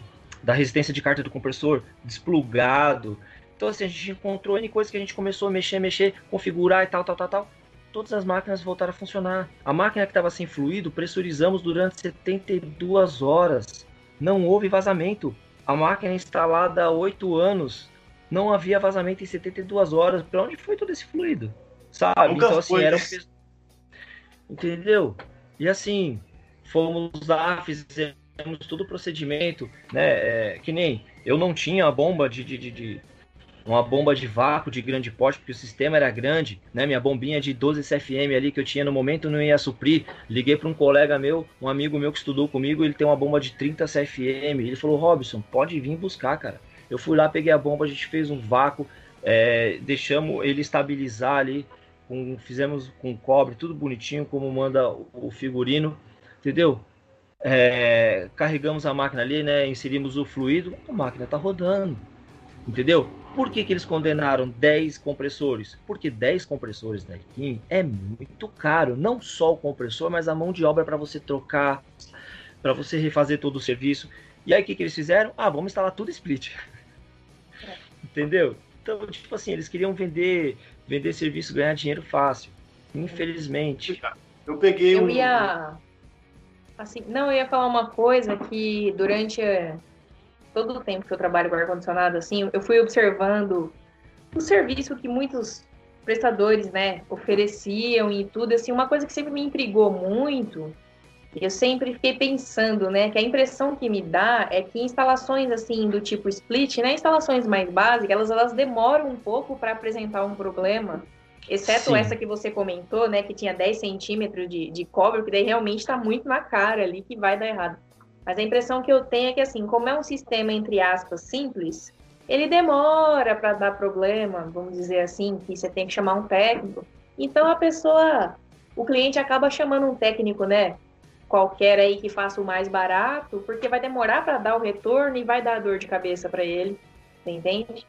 da resistência de carta do compressor desplugado. Então, assim, a gente encontrou N coisas que a gente começou a mexer, mexer, configurar e tal, tal, tal, tal. Todas as máquinas voltaram a funcionar. A máquina que estava sem fluido, pressurizamos durante 72 horas. Não houve vazamento. A máquina instalada há 8 anos, não havia vazamento em 72 horas. Para onde foi todo esse fluido? Sabe? Nunca então, assim, foi. era um... Entendeu? E assim, fomos lá, fizemos temos todo o procedimento, né? É, que nem eu não tinha a bomba de, de, de, de, uma bomba de vácuo de grande porte, porque o sistema era grande, né? Minha bombinha de 12 CFM ali que eu tinha no momento não ia suprir. Liguei para um colega meu, um amigo meu que estudou comigo, ele tem uma bomba de 30 CFM. Ele falou: Robson, pode vir buscar, cara. Eu fui lá, peguei a bomba, a gente fez um vácuo, é, deixamos ele estabilizar ali, com, fizemos com cobre, tudo bonitinho, como manda o figurino, entendeu? É, carregamos a máquina ali, né, inserimos o fluido, a máquina está rodando. Entendeu? Por que, que eles condenaram 10 compressores? Porque 10 compressores da Kim é muito caro. Não só o compressor, mas a mão de obra para você trocar, para você refazer todo o serviço. E aí o que, que eles fizeram? Ah, vamos instalar tudo split. Entendeu? Então, tipo assim, eles queriam vender, vender serviço, ganhar dinheiro fácil. Infelizmente. Eu peguei eu um. Ia Assim, não, eu ia falar uma coisa que durante eh, todo o tempo que eu trabalho com ar-condicionado, assim, eu fui observando o serviço que muitos prestadores, né, ofereciam e tudo, assim, uma coisa que sempre me intrigou muito, eu sempre fiquei pensando, né, que a impressão que me dá é que instalações, assim, do tipo split, né, instalações mais básicas, elas, elas demoram um pouco para apresentar um problema, Exceto Sim. essa que você comentou, né, que tinha 10 centímetros de, de cobre, que daí realmente está muito na cara ali que vai dar errado. Mas a impressão que eu tenho é que, assim, como é um sistema, entre aspas, simples, ele demora para dar problema, vamos dizer assim, que você tem que chamar um técnico. Então a pessoa, o cliente acaba chamando um técnico, né, qualquer aí que faça o mais barato, porque vai demorar para dar o retorno e vai dar dor de cabeça para ele, entende?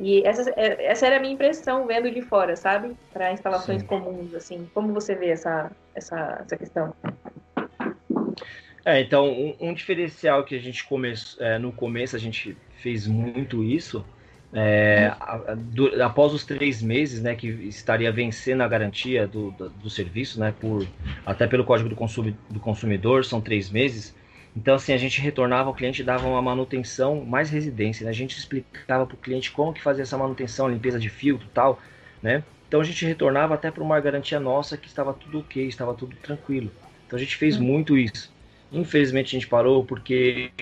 E essa, é, essa era a minha impressão vendo de fora, sabe? Para instalações Sim. comuns, assim. Como você vê essa, essa, essa questão? É, então, um, um diferencial que a gente começou, é, no começo a gente fez muito isso, é, a, do, após os três meses, né, que estaria vencendo a garantia do, do, do, serviço, né, por, até pelo Código do, consumi, do Consumidor, são três meses. Então, assim, a gente retornava ao cliente dava uma manutenção mais residência, né? A gente explicava para o cliente como que fazia essa manutenção, limpeza de filtro e tal, né? Então a gente retornava até para uma garantia nossa que estava tudo ok, estava tudo tranquilo. Então a gente fez uhum. muito isso. Infelizmente a gente parou porque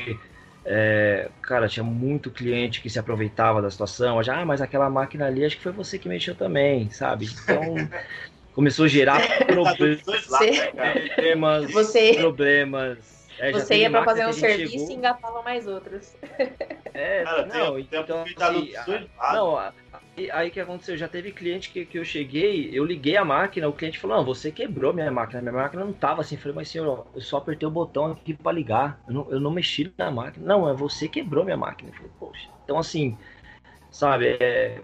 é, cara, tinha muito cliente que se aproveitava da situação. Já, ah, mas aquela máquina ali, acho que foi você que mexeu também, sabe? Então, começou a gerar problemas, problemas, você... problemas. É, você ia para fazer um serviço chegou... e engatava mais outros. É, cara, não, tem, então, tem assim, a, não, aí que aconteceu? Já teve cliente que, que eu cheguei, eu liguei a máquina, o cliente falou: Não, você quebrou minha máquina, minha máquina não tava assim. Eu falei, mas senhor, eu só apertei o botão aqui para ligar, eu não, eu não mexi na máquina. Não, é você que quebrou minha máquina. Eu falei, poxa. Então, assim, sabe, é,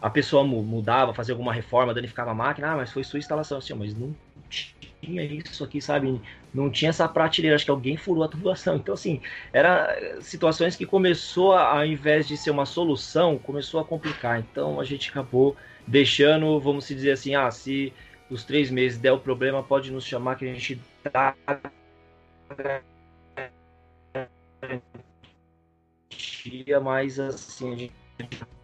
a pessoa mudava, fazia alguma reforma, danificava a máquina, ah, mas foi sua instalação, assim, mas não tinha isso aqui, sabe? Não tinha essa prateleira, acho que alguém furou a tubulação. Então, assim, era situações que começou, a, ao invés de ser uma solução, começou a complicar. Então, a gente acabou deixando, vamos dizer assim, ah, se os três meses der o problema, pode nos chamar que a gente tá mas assim, a gente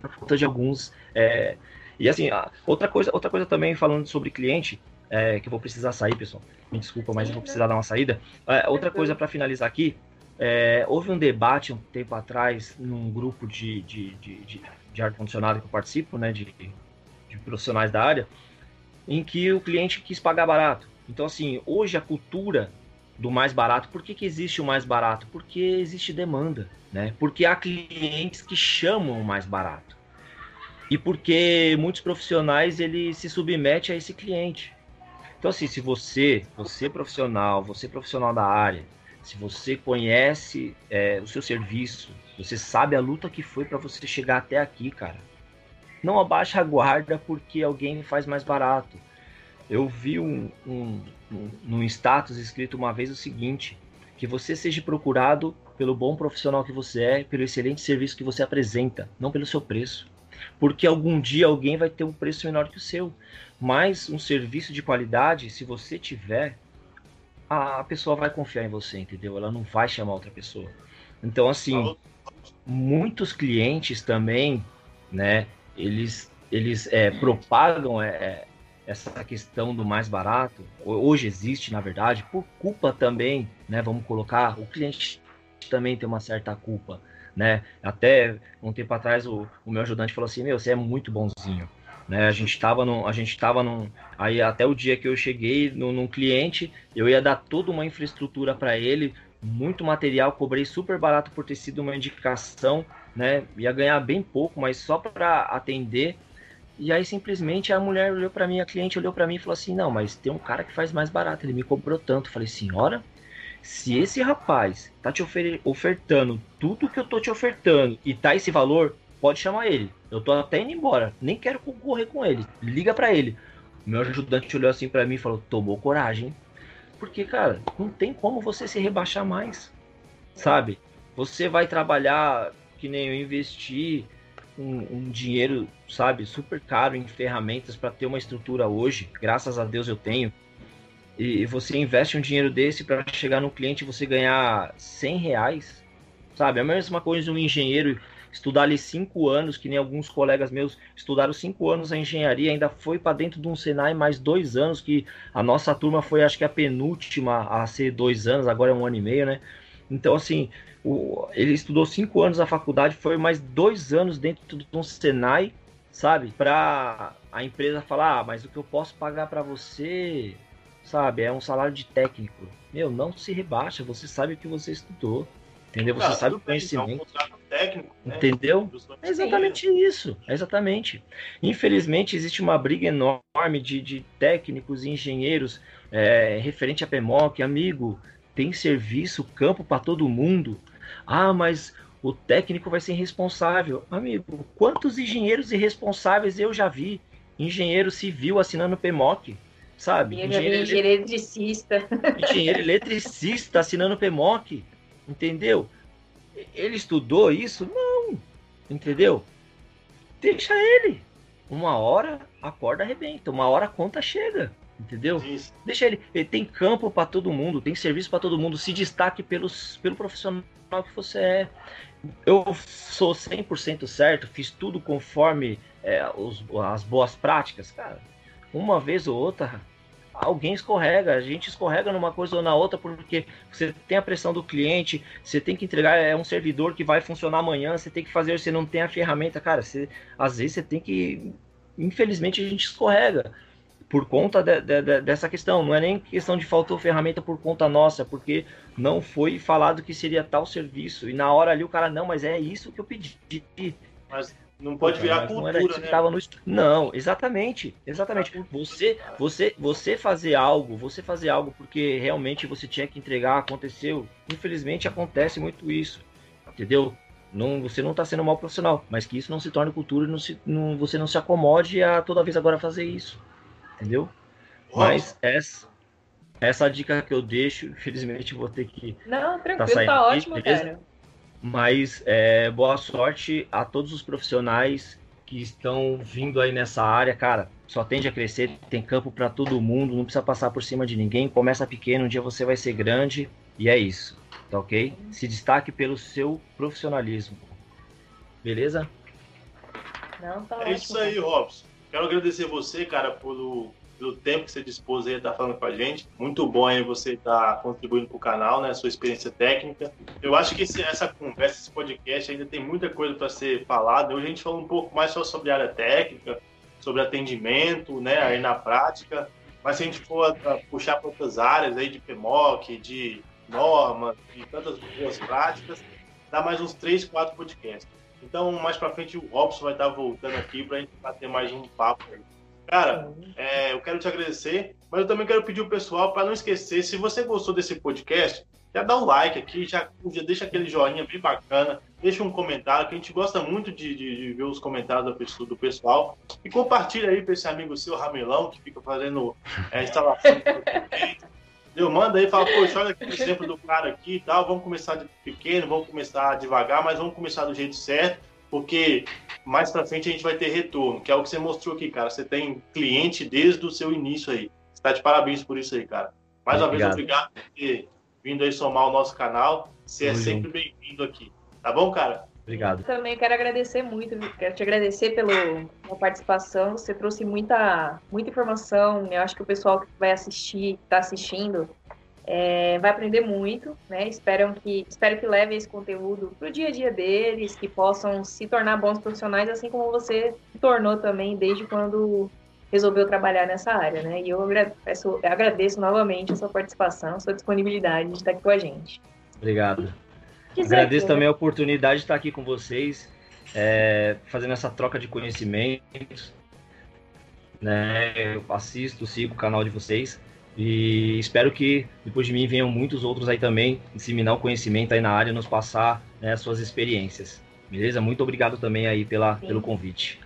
falta de alguns. É... E assim, outra coisa, outra coisa também falando sobre cliente, é, que eu vou precisar sair, pessoal. Me desculpa, mas eu vou precisar dar uma saída. É, outra coisa para finalizar aqui, é, houve um debate um tempo atrás num grupo de, de, de, de, de ar-condicionado que eu participo, né, de, de profissionais da área, em que o cliente quis pagar barato. Então, assim, hoje a cultura do mais barato, por que, que existe o mais barato? Porque existe demanda, né? Porque há clientes que chamam o mais barato. E porque muitos profissionais ele se submete a esse cliente. Então, assim, se você, você profissional, você profissional da área, se você conhece é, o seu serviço, você sabe a luta que foi para você chegar até aqui, cara. Não abaixa a guarda porque alguém faz mais barato. Eu vi um, um, um, um status escrito uma vez o seguinte: que você seja procurado pelo bom profissional que você é, pelo excelente serviço que você apresenta, não pelo seu preço. Porque algum dia alguém vai ter um preço menor que o seu. Mas um serviço de qualidade, se você tiver, a pessoa vai confiar em você, entendeu? Ela não vai chamar outra pessoa. Então, assim, muitos clientes também, né? Eles, eles é, propagam é, é, essa questão do mais barato. Hoje existe, na verdade, por culpa também, né? Vamos colocar, o cliente também tem uma certa culpa, né? Até um tempo atrás o, o meu ajudante falou assim, meu, você é muito bonzinho. Né? A gente estava no, a gente estava no, aí até o dia que eu cheguei no, num cliente, eu ia dar toda uma infraestrutura para ele, muito material, cobrei super barato por ter sido uma indicação, né? Ia ganhar bem pouco, mas só para atender. E aí simplesmente a mulher olhou para mim, a cliente olhou para mim e falou assim: "Não, mas tem um cara que faz mais barato, ele me cobrou tanto". Eu falei: "Senhora, se esse rapaz tá te ofertando tudo que eu tô te ofertando e tá esse valor, pode chamar ele. Eu tô até indo embora. Nem quero concorrer com ele. Liga para ele. Meu ajudante olhou assim para mim e falou: tomou coragem. Porque, cara, não tem como você se rebaixar mais. Sabe? Você vai trabalhar que nem eu investir um, um dinheiro, sabe, super caro em ferramentas para ter uma estrutura hoje. Graças a Deus eu tenho. E você investe um dinheiro desse para chegar no cliente e você ganhar 100 reais. Sabe? É a mesma coisa um engenheiro estudar ali cinco anos, que nem alguns colegas meus estudaram cinco anos a engenharia, ainda foi para dentro de um Senai mais dois anos, que a nossa turma foi acho que a penúltima a ser dois anos, agora é um ano e meio, né? Então, assim, o, ele estudou cinco anos a faculdade, foi mais dois anos dentro de um Senai, sabe? Para a empresa falar, ah, mas o que eu posso pagar para você, sabe, é um salário de técnico. Meu, não se rebaixa, você sabe o que você estudou. Entendeu? Você sabe o conhecimento. Um técnico, né? Entendeu? É exatamente isso. É exatamente. Infelizmente, existe uma briga enorme de, de técnicos e engenheiros é, referente a PMOC. Amigo, tem serviço, campo para todo mundo. Ah, mas o técnico vai ser responsável. Amigo, quantos engenheiros irresponsáveis eu já vi? Engenheiro civil assinando PMOC, sabe? Engenheiro, engenheiro eletricista. Engenheiro eletricista assinando PMOC. Entendeu? Ele estudou isso? Não. Entendeu? deixa ele. Uma hora a corda arrebenta, uma hora a conta chega. Entendeu? Isso. Deixa ele. Ele tem campo para todo mundo, tem serviço para todo mundo. Se destaque pelos, pelo profissional que você é. Eu sou 100% certo, fiz tudo conforme é, os, as boas práticas. Cara, uma vez ou outra, alguém escorrega. A gente escorrega numa coisa ou na outra porque você tem a pressão do cliente, você tem que entregar é um servidor que vai funcionar amanhã, você tem que fazer, você não tem a ferramenta, cara. Você, às vezes você tem que. Infelizmente a gente escorrega por conta de, de, de, dessa questão. Não é nem questão de faltou ferramenta por conta nossa, porque não foi falado que seria tal serviço. E na hora ali o cara, não, mas é isso que eu pedi. Mas não pode virar cultura, não né? Tava no... Não, exatamente, exatamente. Você, você, você fazer algo, você fazer algo porque realmente você tinha que entregar, aconteceu. Infelizmente acontece muito isso, entendeu? Não, você não está sendo mal profissional, mas que isso não se torne cultura e não se, não, você não se acomode a toda vez agora fazer isso entendeu? Mas essa, essa dica que eu deixo, infelizmente vou ter que. Não, tá tranquilo, tá, tá ótimo, aqui, cara. Mas é, boa sorte a todos os profissionais que estão vindo aí nessa área, cara. Só tende a crescer, tem campo para todo mundo, não precisa passar por cima de ninguém. Começa pequeno, um dia você vai ser grande e é isso, tá ok? Se destaque pelo seu profissionalismo, beleza? Não, tá é ótimo, isso aí, Robson. Quero agradecer você, cara, pelo, pelo tempo que você dispôs aí, estar tá falando com a gente. Muito bom aí você estar tá contribuindo para o canal, né? Sua experiência técnica. Eu acho que esse, essa conversa, esse podcast ainda tem muita coisa para ser falada. Hoje a gente falou um pouco mais só sobre a área técnica, sobre atendimento, né? Aí na prática. Mas se a gente for a, a puxar para outras áreas aí de PMOC, de normas, de tantas boas práticas, dá mais uns três, quatro podcasts. Então, mais pra frente, o Robson vai estar voltando aqui pra gente bater mais um papo aí. Cara, é, eu quero te agradecer, mas eu também quero pedir o pessoal para não esquecer, se você gostou desse podcast, já dá um like aqui, já, já deixa aquele joinha bem bacana, deixa um comentário, que a gente gosta muito de, de, de ver os comentários do, pessoal. E compartilha aí para esse amigo seu, Ramelão, que fica fazendo é, instalação Eu manda aí, fala, poxa, olha aqui o exemplo do cara aqui e tal, vamos começar de pequeno, vamos começar devagar, mas vamos começar do jeito certo, porque mais pra frente a gente vai ter retorno, que é o que você mostrou aqui, cara. Você tem cliente desde o seu início aí. Você tá de parabéns por isso aí, cara. Mais uma vez, obrigado por ter vindo aí somar o nosso canal. Você é sempre bem-vindo aqui. Tá bom, cara? Obrigado. Eu também quero agradecer muito, quero te agradecer pela participação. Você trouxe muita, muita informação. Eu acho que o pessoal que vai assistir, que está assistindo, é, vai aprender muito, né? Espero que, espero que leve esse conteúdo para o dia a dia deles, que possam se tornar bons profissionais, assim como você se tornou também desde quando resolveu trabalhar nessa área, né? E eu agradeço, eu agradeço novamente a sua participação, a sua disponibilidade de estar aqui com a gente. Obrigado. Agradeço também a oportunidade de estar aqui com vocês, é, fazendo essa troca de conhecimentos. Né? Eu assisto, sigo o canal de vocês e espero que depois de mim venham muitos outros aí também disseminar o conhecimento aí na área, nos passar né, suas experiências. Beleza? Muito obrigado também aí pela, pelo convite.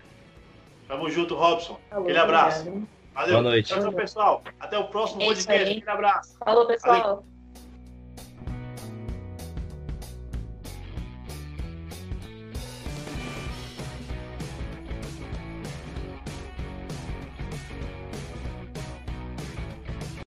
Tamo junto, Robson. Falou, Aquele abraço. Valeu. Boa noite. Tchau, pessoal. Até o próximo é podcast. Aquele abraço. Falou, pessoal. Valeu.